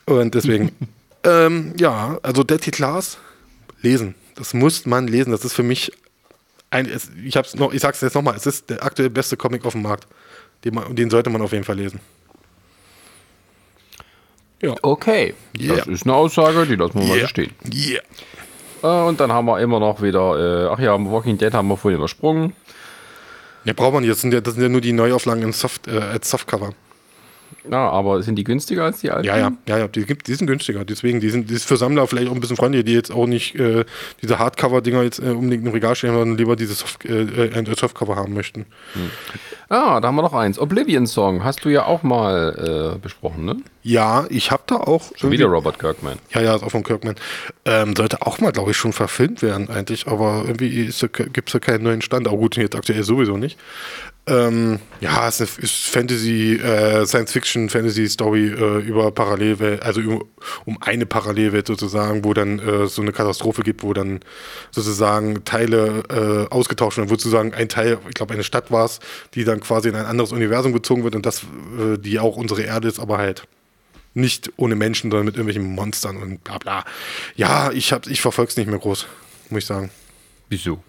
Und deswegen, ähm, ja, also Deadly Class, lesen. Das muss man lesen. Das ist für mich ein, es, ich hab's noch, ich sag's jetzt nochmal, es ist der aktuell beste Comic auf dem Markt. Den, man, den sollte man auf jeden Fall lesen. Ja. Okay, Yeah. das ist eine Aussage, die lassen wir mal so Yeah. stehen. Yeah. Äh, und dann haben wir immer noch wieder, äh, ach ja, Walking Dead haben wir vorhin übersprungen. Ja, braucht man nicht. Das sind ja, das sind ja nur die Neuauflagen in Soft, äh, als Softcover. Ja, aber sind die günstiger als die alten? Ja, ja, ja, ja. Die, gibt, die sind günstiger. Deswegen, die sind, die ist für Sammler vielleicht auch ein bisschen freundlicher, die jetzt auch nicht äh, diese Hardcover-Dinger jetzt äh, unbedingt im Regal stehen, sondern lieber diese Soft, äh, äh, Softcover haben möchten. Ah, da haben wir noch eins. Oblivion Song hast du ja auch mal äh, besprochen, ne? Ja, ich habe da auch. Schon wieder Robert Kirkman. Ja, ja, ist auch von Kirkman. Ähm, sollte auch mal, glaube ich, schon verfilmt werden eigentlich, aber irgendwie gibt es da keinen neuen Stand. Aber gut, jetzt aktuell sowieso nicht. Ähm, ja, es ist eine Fantasy, äh, Science-Fiction-Fantasy-Story äh, über Parallelwelt, also über, um eine Parallelwelt sozusagen, wo dann äh, so eine Katastrophe gibt, wo dann sozusagen Teile äh, ausgetauscht werden, wo sozusagen ein Teil, ich glaube eine Stadt war es, die dann quasi in ein anderes Universum gezogen wird und das, äh, die auch unsere Erde ist, aber halt nicht ohne Menschen, sondern mit irgendwelchen Monstern und bla bla. Ja, ich, ich verfolge es nicht mehr groß, muss ich sagen. Wieso?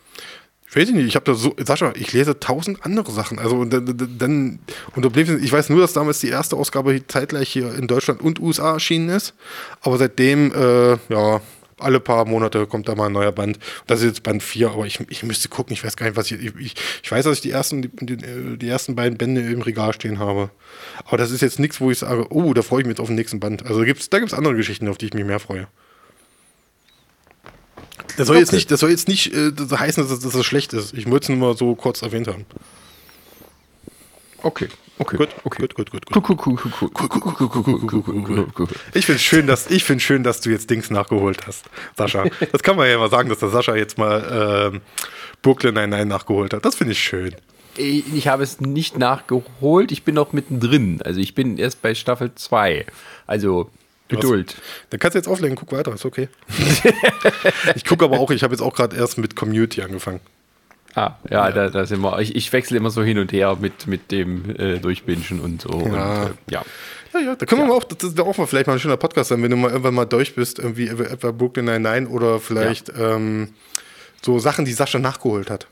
Ich weiß nicht, ich habe da so, Sascha, ich lese tausend andere Sachen. Also dann, und Oblivion, ich weiß nur, dass damals die erste Ausgabe zeitgleich hier in Deutschland und USA erschienen ist. Aber seitdem, äh, ja, alle paar Monate kommt da mal ein neuer Band. Das ist jetzt Band 4, aber ich, ich müsste gucken, ich weiß gar nicht, was ich. Ich, ich weiß, dass ich die ersten, die, die, die ersten beiden Bände im Regal stehen habe. Aber das ist jetzt nichts, wo ich sage, oh, da freue ich mich jetzt auf den nächsten Band. Also gibt's, da gibt es andere Geschichten, auf die ich mich mehr freue. Das soll okay. jetzt nicht, das soll jetzt nicht äh, das heißen, dass, das schlecht ist. Ich wollte es nur mal so kurz erwähnt haben. Okay. Okay. Gut, okay. gut, gut, gut, gut. Ich finde schön, dass schön, dass du jetzt Dings nachgeholt hast, Sascha. Das kann man ja mal sagen, dass der Sascha jetzt mal ähm, Brooklyn 99 nachgeholt hat. Das finde ich schön. Ich habe es nicht nachgeholt. Ich bin noch mittendrin. Also ich bin erst bei Staffel 2. Also Geduld. Dann kannst du jetzt auflegen, guck weiter, ist okay. ich gucke aber auch, ich habe jetzt auch gerade erst mit Community angefangen. Ah, ja, Da, da sind wir. Ich, ich wechsle immer so hin und her mit, mit dem äh, Durchbingen und so. Ja. Und, äh, ja. Ja, ja, da können wir mal auch, das ist auch mal vielleicht mal ein schöner Podcast sein, wenn du mal irgendwann mal durch bist, irgendwie etwa Brooklyn Nine-Nine oder vielleicht ähm, so Sachen, die Sascha nachgeholt hat.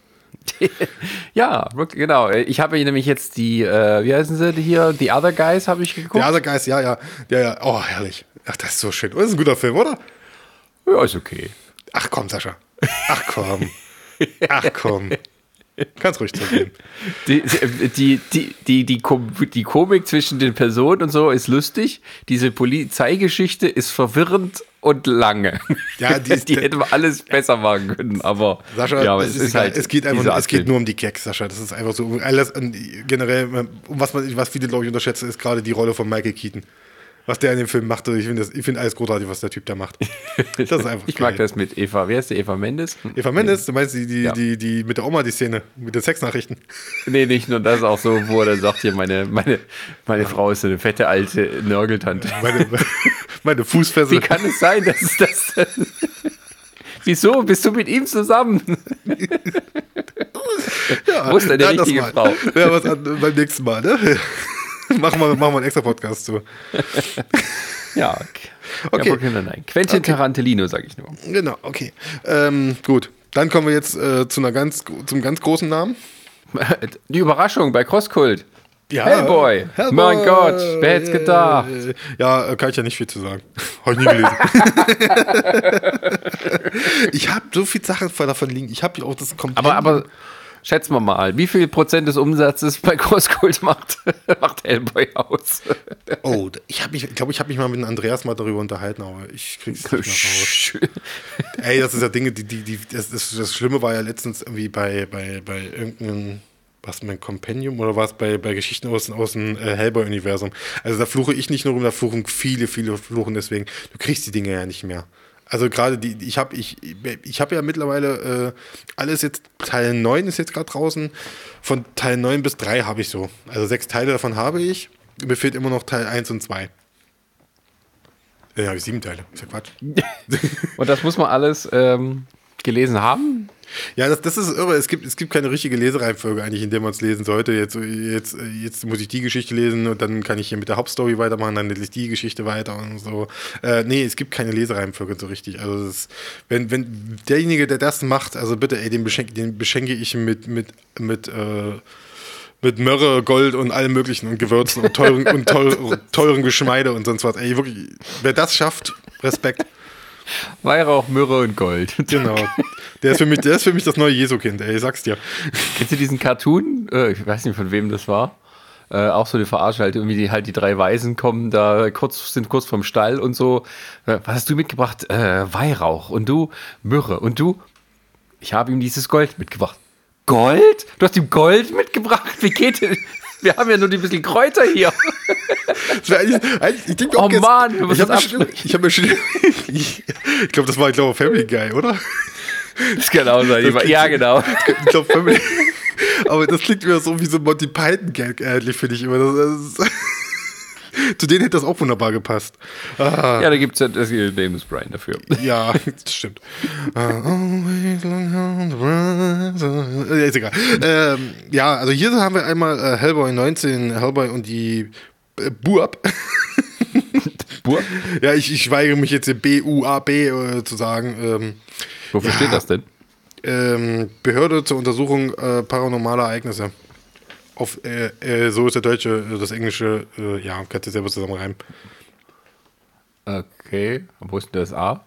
ja, genau. Ich habe hier nämlich jetzt die, äh, wie heißen sie hier? The Other Guys habe ich geguckt. Der Other Guys, ja, ja, ja, ja, oh, herrlich. Ach, das ist so schön. Das ist ein guter Film, oder? Ja, ist okay. Ach komm, Sascha. Ach komm. Ach komm. Kannst ruhig zugeben. Die, die, die, die, die, Kom die Komik zwischen den Personen und so ist lustig. Diese Polizeigeschichte ist verwirrend und lange. Ja, die ist- hätte man alles besser machen können, aber, Sascha, ja, aber es, ist ist halt. es geht einfach nur, es geht nur um die Gags, Sascha. Das ist einfach so. Alles, generell, um was, man, was viele, glaube ich, unterschätzen, ist gerade die Rolle von Michael Keaton. Was der in dem Film macht. Ich finde das- ich finde alles großartig, was der Typ da macht. Das ist einfach Ich geil. mag das mit Eva. Wer ist die Eva Mendes? Eva Mendes, du meinst die, die, Ja. die, die mit der Oma die Szene, mit den Sexnachrichten. Nee, nicht nur das, auch so, wo er dann sagt, hier, meine, meine, meine Frau ist so eine fette alte Nörgeltante. Meine, meine Fußfessel. Wie kann es sein, dass es das denn? Wieso? Bist du mit ihm zusammen? Ja, Wo ist denn die richtige. Frau? Ja, was an, beim nächsten Mal, ne? machen, wir, machen wir einen extra Podcast zu. Ja. Okay. Ja, Brooklyn Nine-Nine. Quentin Tarantino, sag ich nur. Genau, okay. Ähm, gut. Dann kommen wir jetzt äh, zu einer ganz, zum ganz großen Namen. Die Überraschung bei Crosskult. Ja, Hellboy. Mein Gott, wer hätt's gedacht? Ja, äh, kann ich ja nicht viel zu sagen. Habe ich nie gelesen. ich habe so viel Sachen davon liegen. Ich habe auch das komplett. Aber, aber schätzen wir mal, wie viel Prozent des Umsatzes bei Crosskult macht, macht Hellboy aus? Oh, ich habe mich, ich glaube, ich habe mich mal mit Andreas mal darüber unterhalten, aber ich krieg's nicht mehr raus. Ey, das ist ja Dinge, die, die, die das, das, das Schlimme war ja letztens irgendwie bei, bei, bei irgendeinem, was mein Compendium oder was bei, bei Geschichten aus, aus dem äh, Hellboy-Universum. Also da fluche ich nicht nur rum, da fluchen viele, viele fluchen deswegen. Du kriegst die Dinge ja nicht mehr. Also gerade die, ich habe ich, ich hab ja mittlerweile äh, alles jetzt, Teil 9 ist jetzt gerade draußen. Von Teil 9 bis 3 habe ich so. Also sechs Teile davon habe ich. mir fehlt immer noch Teil 1 und 2. Ja, habe ich sieben Teile. Ist ja Quatsch. und das muss man alles ähm, gelesen haben? Ja, das, das ist irre. Es gibt, es gibt keine richtige Lesereihenfolge eigentlich, in der man es lesen sollte. Jetzt, jetzt, jetzt muss ich die Geschichte lesen und dann kann ich hier mit der Hauptstory weitermachen, dann lese ich die Geschichte weiter und so. Äh, nee, es gibt keine Lesereihenfolge so richtig. Also das, wenn, wenn derjenige, der das macht, also bitte, ey, den, beschenke, den beschenke ich mit, mit, mit äh, mit Mörre, Gold und allem möglichen und Gewürzen und teuren, und teuren, teuren Geschmeide und sonst was. Ey, wirklich, wer das schafft, Respekt. Weihrauch, Myrrhe und Gold. Genau. Der ist für mich, der ist für mich das neue Jesu-Kind, ey, sag's dir. Kennst du diesen Cartoon? Äh, ich weiß nicht, von wem das war. Äh, auch so eine Verarsche, halt irgendwie die, halt die drei Weisen kommen da kurz, sind kurz vom Stall und so. Äh, was hast du mitgebracht? Äh, Weihrauch. Und du? Myrrhe. Und du? Ich habe ihm dieses Gold mitgebracht. Gold? Du hast ihm Gold mitgebracht? Wie geht? Wir haben ja nur die bisschen Kräuter hier. ich denke oh jetzt, Mann, ich habe mir ich, hab mir schon, ich glaube, das war, ich glaube, Family Guy, oder? Das kann auch sein. ja, genau. Ich glaube, Family. Aber das klingt mir so wie so ein Monty Python Gag, ehrlich, finde ich immer. Das, das Zu denen hätte das auch wunderbar gepasst. Ah. Ja, da gibt es ja das James Brian dafür. Ja, das stimmt. ja, ist egal. Ähm, ja, also hier haben wir einmal äh, Hellboy 19, Hellboy und die äh, Buab. Buab? Ja, ich, ich weigere mich jetzt B-U-A-B äh, zu sagen. Ähm, Wofür ja, steht das denn? Ähm, Behörde zur Untersuchung äh, paranormaler Ereignisse. Auf, äh, äh, so ist der Deutsche, äh, das Englische, äh, ja, kannst du selber zusammenreimen. Okay, wo ist denn das A?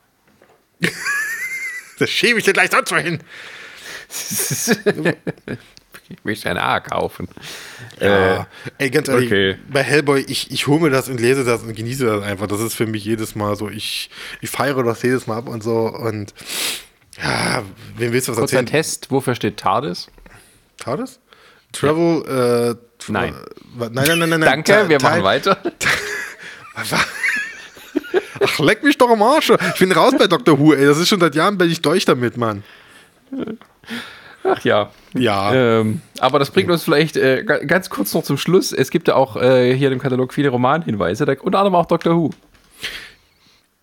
das schiebe ich dir gleich sonst wohin. ich möchte ein A kaufen. Ja. Äh, Ey, ganz ehrlich, okay. bei Hellboy, ich, ich hole mir das und lese das und genieße das einfach. Das ist für mich jedes Mal so, ich, ich feiere das jedes Mal ab und so und ja, wem willst du was Kurzer erzählen? Test, wofür steht TARDIS? TARDIS? Travel, äh, nein. Nein, nein, nein, nein. Danke, wir machen weiter. Ach, leck mich doch am Arsch. Ich bin raus bei Dr. Who, ey. Das ist schon seit Jahren, bin ich durch damit, Mann. Ach ja. Ja. Ähm, aber das bringt uns vielleicht äh, ganz kurz noch zum Schluss. Es gibt ja auch äh, hier im Katalog viele Romanhinweise, unter anderem auch Dr. Who.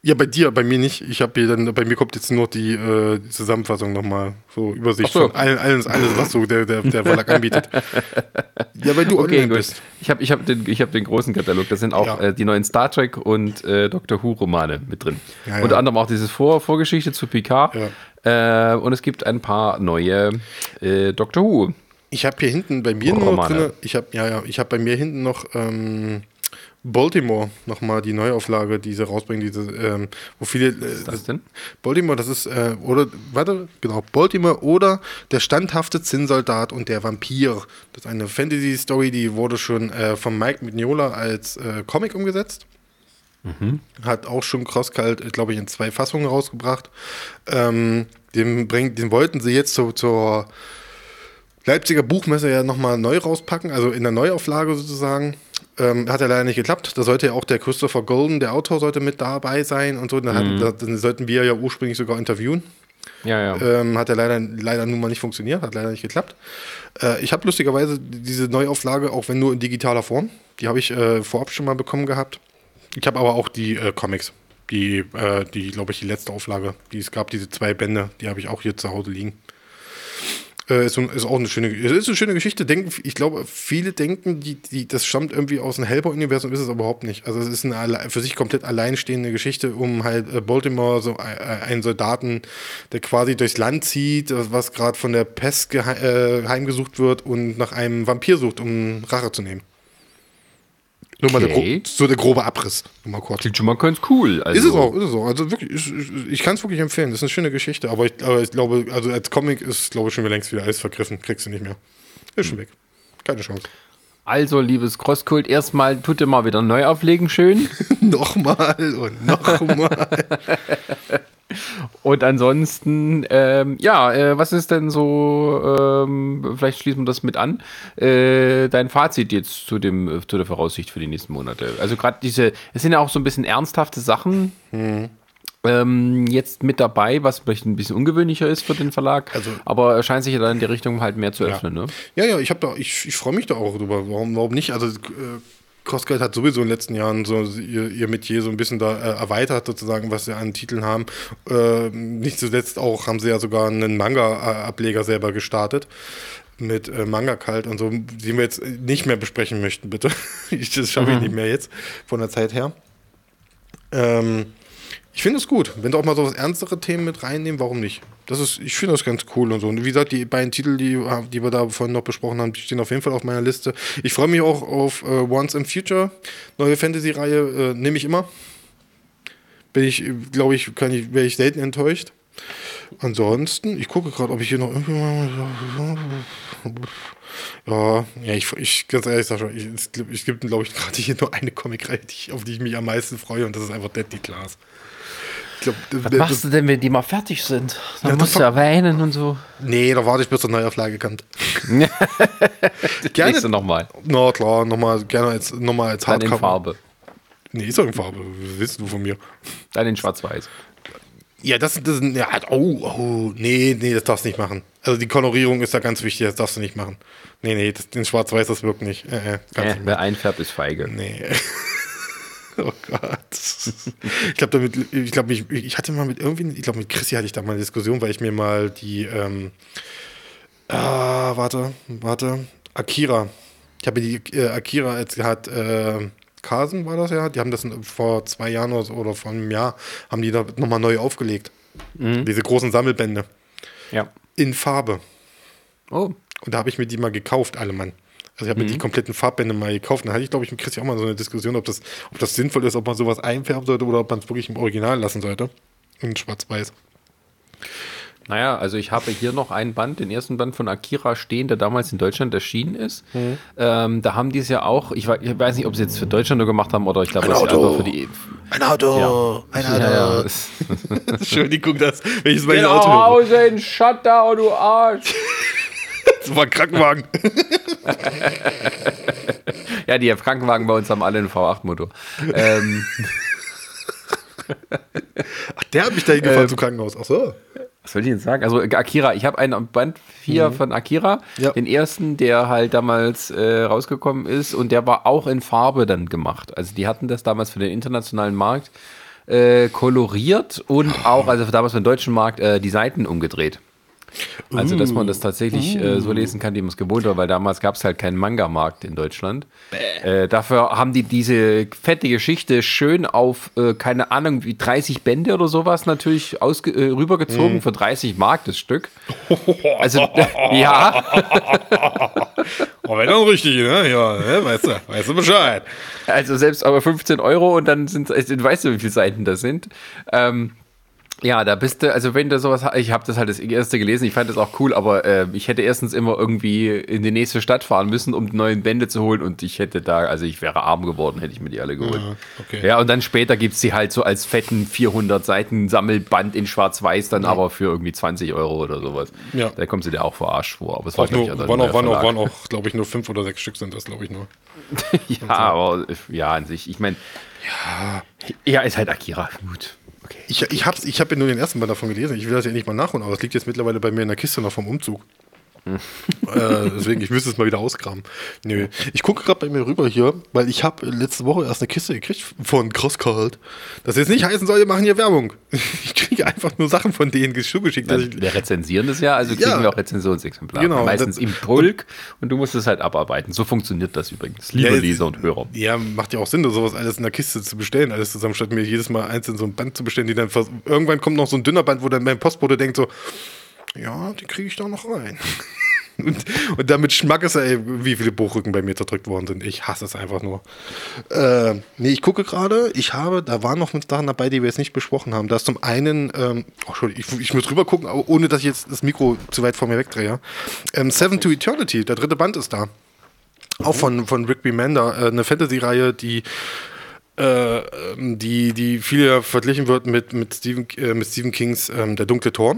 Ja, bei dir, bei mir nicht. Ich habe hier dann, bei mir kommt jetzt nur die, äh, Zusammenfassung nochmal, so Übersicht so. von allen, alles, alles, was so der, der, der Verlag anbietet. ja, weil du okay, gut. bist. Ich habe ich hab den, hab den großen Katalog, da sind auch ja. äh, die neuen Star Trek und äh, Doctor Who-Romane mit drin. Ja, ja. Unter anderem auch diese Vor Vorgeschichte zu Picard. Äh, und es gibt ein paar neue äh, Doctor Who. Ich habe hier hinten bei mir noch drin, ich habe ja, ja, ich habe bei mir hinten noch ähm, Baltimore nochmal die Neuauflage, die sie rausbringen, diese, ähm, wo viele. Äh, Was ist das denn? Baltimore, das ist, äh, oder, warte, genau, Baltimore oder der standhafte Zinnsoldat und der Vampir. Das ist eine Fantasy-Story, die wurde schon äh, von Mike Mignola als äh, Comic umgesetzt. Mhm. Hat auch schon Crosskalt, glaube ich, in zwei Fassungen rausgebracht. Ähm, den, bringt, den wollten sie jetzt so, zur Leipziger Buchmesse ja nochmal neu rauspacken, also in der Neuauflage sozusagen. Ähm, hat ja leider nicht geklappt. Da sollte ja auch der Christopher Golden, der Autor, sollte mit dabei sein und so. Dann, hatten, mhm. dann sollten wir ja ursprünglich sogar interviewen. Ja, ja. Ähm, hat ja leider, leider nun mal nicht funktioniert, hat leider nicht geklappt. Äh, ich habe lustigerweise diese Neuauflage, auch wenn nur in digitaler Form, die habe ich äh, vorab schon mal bekommen gehabt. Ich habe aber auch die äh, Comics, die, äh, die glaube ich, die letzte Auflage, die es gab, diese zwei Bände, die habe ich auch hier zu Hause liegen. Äh, ist, ist, auch eine schöne, ist eine schöne Geschichte. Denken, ich glaube, viele denken, die, die, das stammt irgendwie aus dem Hellboy-Universum, ist es überhaupt nicht. Also es ist eine für sich komplett alleinstehende Geschichte um halt äh, Baltimore, so äh, einen Soldaten, der quasi durchs Land zieht, was gerade von der Pest heimgesucht wird und nach einem Vampir sucht, um Rache zu nehmen. Nur mal der, so der grobe Abriss. Nur mal kurz. Klingt schon mal ganz cool. Also. Ist es auch, ist es auch. Also wirklich, ich, ich kann es wirklich empfehlen. Das ist eine schöne Geschichte. Aber ich, aber ich glaube, also als Comic ist, glaube ich, schon längst wieder alles vergriffen. Kriegst du nicht mehr. Ist schon weg. Keine Chance. Also, liebes Crosskult, erstmal tut ihr mal wieder neu auflegen, schön. nochmal und nochmal. Und ansonsten, ähm, ja, äh, was ist denn so, ähm, vielleicht schließen wir das mit an, äh, dein Fazit jetzt zu, dem, zu der Voraussicht für die nächsten Monate? Also gerade diese, es sind ja auch so ein bisschen ernsthafte Sachen. Mhm. Ähm, jetzt mit dabei, was vielleicht ein bisschen ungewöhnlicher ist für den Verlag, also, aber er scheint sich ja dann in die Richtung halt mehr zu öffnen. Ja, ne? ja, ja ich, ich, ich freue mich da auch drüber. Warum, warum nicht? Also äh, Crossguide hat sowieso in den letzten Jahren so ihr, ihr Metier so ein bisschen da äh, erweitert, sozusagen, was sie an Titeln haben. Äh, nicht zuletzt auch haben sie ja sogar einen Manga-Ableger selber gestartet mit äh, Manga Kalt und so, den wir jetzt nicht mehr besprechen möchten, bitte. ich, das schaffe ich Mhm. nicht mehr jetzt von der Zeit her. Ähm, ich finde es gut, wenn du auch mal so was ernstere Themen mit reinnehmen, warum nicht? Das ist, ich finde das ganz cool und so. Und wie gesagt, die beiden Titel, die, die wir da vorhin noch besprochen haben, die stehen auf jeden Fall auf meiner Liste. Ich freue mich auch auf äh, Once in Future, neue Fantasy-Reihe, äh, nehme ich immer. Bin ich, glaube ich, ich, wäre ich selten enttäuscht. Ansonsten, ich gucke gerade, ob ich hier noch irgendwie. Ja, ja, ich, ich ganz ehrlich, Sascha, ich, es, gibt- glaube ich, gerade hier nur eine Comicreihe, auf die ich mich am meisten freue, und das ist einfach Deadly Class. Glaub, Was machst du denn, wenn die mal fertig sind? Dann Ja, musst du das- ja weinen und so. Nee, da warte ich, bis zur Neuauflage kommt. Nächste nochmal. Na klar, nochmal, gerne als, nochmal als Dann in Hardcover. Farbe. Nee, ist doch in Farbe. Was willst du von mir? Dann in Schwarz-Weiß. Ja, das, das ja, oh, oh, nee, nee, das darfst du nicht machen. Also die Kolorierung ist da ganz wichtig, das darfst du nicht machen. Nee, nee, das, den Schwarz-Weiß, das wirkt nicht. Äh, äh, Äh, nicht. wer einfärbt, ist feige. Nee. Oh Gott. Ich glaube, damit, ich glaube, ich, ich hatte mal mit irgendwie, ich glaube, mit Chrissy hatte ich da mal eine Diskussion, weil ich mir mal die, ähm, ah, warte, warte, Akira. Ich habe mir die äh, Akira jetzt hat, äh, Carson war das ja, die haben das vor zwei Jahren oder, so, oder vor einem Jahr, haben die da nochmal neu aufgelegt. Diese großen Sammelbände. Ja. In Farbe. Oh, Und da habe ich mir die mal gekauft, alle Mann. Also ich habe mir Mhm. die kompletten Farbbände mal gekauft. Da hatte ich, glaube ich, mit Christi auch mal so eine Diskussion, ob das, ob das sinnvoll ist, ob man sowas einfärben sollte oder ob man es wirklich im Original lassen sollte. In Schwarz-Weiß. Naja, also ich habe hier noch einen Band, den ersten Band von Akira stehen, der damals in Deutschland erschienen ist. Mhm. Ähm, da haben die es ja auch, ich, wei- ich weiß nicht, ob sie jetzt für Deutschland nur gemacht haben oder ich glaube, Ein das ist Auto. einfach für die. Ein Auto! Ein Auto! Ja, ja. Entschuldigung, das, wenn ich es mal in Geh Auto nach. Hause in Shutdown, du Arsch! Das war ein Krankenwagen. Ja, die Krankenwagen bei uns haben alle einen V8-Motor. Ähm, Ach, der hat mich da Ähm. hingefahren zum Krankenhaus. Ach so. was soll ich jetzt sagen? Also Akira, ich habe einen Band 4 von Akira, Mhm. Ja. den ersten, der halt damals äh, rausgekommen ist und der war auch in Farbe dann gemacht. Also die hatten das damals für den internationalen Markt äh, koloriert und auch, also damals für den deutschen Markt, äh, die Seiten umgedreht. Also, dass man das tatsächlich äh, so lesen kann, wie man es gewohnt war, weil damals gab es halt keinen Manga-Markt in Deutschland. Äh, dafür haben die diese fette Geschichte schön auf, äh, keine Ahnung, wie 30 Bände oder sowas natürlich ausge äh, rübergezogen für 30 Mark das Stück. Also, ja, Oh, wenn dann richtig, ne? Ja, ne? weißt du, weißt du Bescheid. also selbst aber 15 Euro und dann sind, du weißt du, wie viele Seiten das sind. Ähm, ja, da bist du, also wenn du sowas, ich habe das halt das erste gelesen, ich fand das auch cool, aber äh, ich hätte erstens immer irgendwie in die nächste Stadt fahren müssen, um die neuen Bände zu holen und ich hätte da, also ich wäre arm geworden, hätte ich mir die alle geholt. okay. Ja, und dann später gibt es die halt so als fetten 400 Seiten Sammelband in schwarz-weiß, dann aber für irgendwie 20 Euro oder sowas. Ja. Da kommst du dir auch verarscht vor, aber es Auch glaub ich, nur, der waren, auch, waren, auch, waren auch, glaube ich, nur fünf oder sechs Stück sind das, glaube ich, nur. Ja, aber ja, an sich, ich meine, ja. ja, ist halt Akira, gut. Ich, ich habe ich hab ja nur den ersten Band davon gelesen. Ich will das ja nicht mal nachholen, aber es liegt jetzt mittlerweile bei mir in der Kiste noch vom Umzug. Äh, deswegen, ich müsste es mal wieder ausgraben. Nö. Ich gucke gerade bei mir rüber hier, weil ich habe letzte Woche erst eine Kiste gekriegt von Crosscult. Das jetzt nicht heißen soll, wir machen hier Werbung. Ich kriege einfach nur Sachen von denen zugeschickt. dass ich- Wir rezensieren das ja, also kriegen Ja. wir auch Rezensionsexemplare. Genau, Meistens das- im Pulk und du musst es halt abarbeiten. So funktioniert das übrigens, liebe Ja, es- Leser und Hörer. Ja, macht ja auch Sinn, sowas alles in der Kiste zu bestellen, alles zusammen, statt mir jedes Mal einzeln so ein Band zu bestellen, die dann irgendwann kommt noch so ein dünner Band, wo dann mein Postbote denkt so, ja, die kriege ich da noch rein. Und, und damit Schmack ist ey, wie viele Buchrücken bei mir zerdrückt worden sind. Ich hasse es einfach nur. Äh, nee, ich gucke gerade, ich habe, da waren noch Sachen dabei, die wir jetzt nicht besprochen haben. Da ist zum einen, ähm, oh, Entschuldigung, ich, ich muss rüber gucken, ohne dass ich jetzt das Mikro zu weit vor mir wegdrehe. Ähm, Seven to Eternity, der dritte Band ist da. Auch von, von Rick Remender, äh, eine Fantasy-Reihe, die, äh, ähm, die, die viel verglichen wird mit, mit, Stephen, äh, mit Stephen Kings ähm, Der dunkle Tor.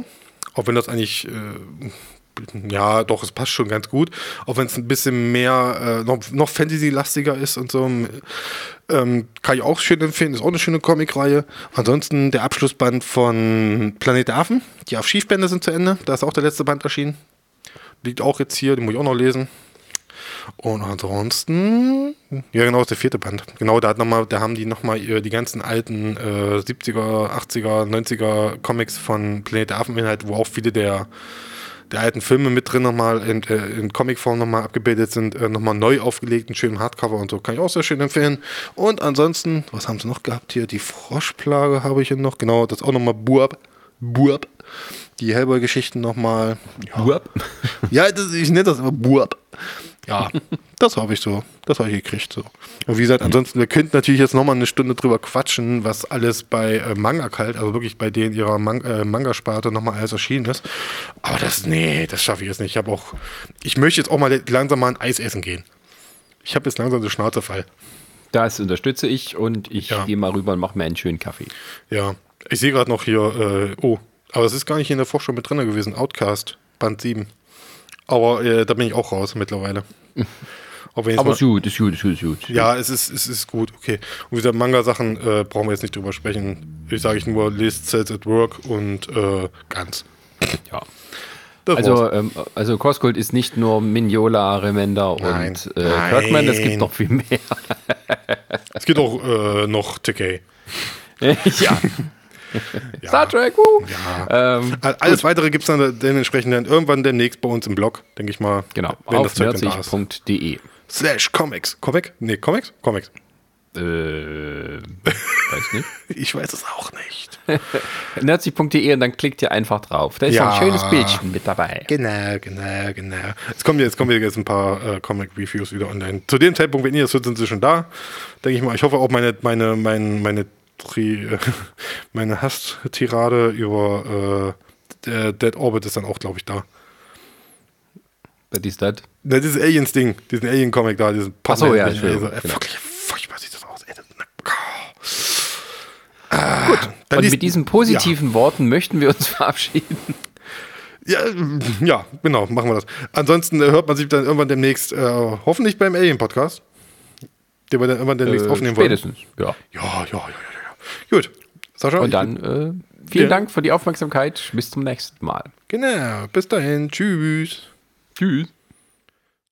Auch wenn das eigentlich, äh, ja, doch, es passt schon ganz gut. Auch wenn es ein bisschen mehr, äh, noch, noch Fantasy-lastiger ist und so. Ähm, kann ich auch schön empfehlen, ist auch eine schöne Comic-Reihe. Ansonsten der Abschlussband von Planet der Affen. Die auf Schiefbände sind zu Ende. Da ist auch der letzte Band erschienen. Liegt auch jetzt hier, den muss ich auch noch lesen. Und ansonsten, ja genau, ist der vierte Band. Genau, da hat noch mal, da haben die nochmal die ganzen alten äh, 70er, 80er, 90er Comics von Planet der Affen Inhalt, wo auch viele der der alten Filme mit drin nochmal in, äh, in Comicform nochmal abgebildet sind, äh, nochmal neu aufgelegt, einen schönen Hardcover und so. Kann ich auch sehr schön empfehlen. Und ansonsten, was haben sie noch gehabt hier? Die Froschplage habe ich hier noch. Genau, das auch nochmal Burb. Burb. Die Hellboy-Geschichten nochmal. Ja, Burb. ja das, ich nenne das aber Burb. Ja, das habe ich so. Das habe ich gekriegt so. Und wie gesagt, ansonsten, wir könnten natürlich jetzt nochmal eine Stunde drüber quatschen, was alles bei äh, Manga kalt, also wirklich bei denen ihrer Man äh, Manga-Sparte nochmal alles erschienen ist. Aber das, nee, das schaffe ich jetzt nicht. Ich habe auch, ich möchte jetzt auch mal langsam mal ein Eis essen gehen. Ich habe jetzt langsam den Schnauze voll. Das unterstütze ich und ich ja. gehe mal rüber und mache mir einen schönen Kaffee. Ja, ich sehe gerade noch hier, äh, oh, aber es ist gar nicht in der Vorschau mit drin gewesen. Outcast, Band 7. Aber äh, da bin ich auch raus mittlerweile. Aber ist gut, ist gut, ist gut, ist gut. Ja, es ist, es ist gut, okay. Und wie gesagt, Manga-Sachen äh, brauchen wir jetzt nicht drüber sprechen. Ich sage ich nur, lest Cells at Work und äh, ganz. Ja. Das also, ähm, also Cosgold ist nicht nur Mignola, Remender nein, und äh, Kirkman, es gibt noch viel mehr. es gibt auch äh, noch TK. ja. ja. Star Trek, uh. ja. ähm, Alles gut. weitere gibt es dann dementsprechend dann irgendwann demnächst bei uns im Blog, denke ich mal. Genau, wenn auf nerdzig.de. Slash Comics. Comic? Nee, Comics? Comics. Äh, weiß nicht. ich weiß es auch nicht. nerdzig.de und dann klickt ihr einfach drauf. Da ist ja, ein schönes Bildchen mit dabei. Genau, genau, genau. Jetzt kommen jetzt, kommen jetzt ein paar äh, Comic-Reviews wieder online. Zu dem Zeitpunkt, wenn ihr das hört, sind sie schon da. Denke ich mal. Ich hoffe auch meine, meine, meine, meine meine Hass-Tirade über äh, Dead Orbit ist dann auch, glaube ich, da. Was ist das? Das ist Aliens-Ding, diesen Alien-Comic da, diesen Achso, ja, ich also, äh, genau. Furchtbar sieht das aus. Ey, das, oh. ah, Gut, und mit diesen positiven ja. Worten möchten wir uns verabschieden. Ja, ja, genau, machen wir das. Ansonsten äh, hört man sich dann irgendwann demnächst, äh, hoffentlich beim Alien-Podcast, den wir dann irgendwann demnächst äh, aufnehmen spätestens, wollen. Spätestens, ja. Ja, ja, ja, ja. Gut. Sascha. Und dann äh, vielen ja. Dank für die Aufmerksamkeit. Bis zum nächsten Mal. Genau. Bis dahin. Tschüss. Tschüss.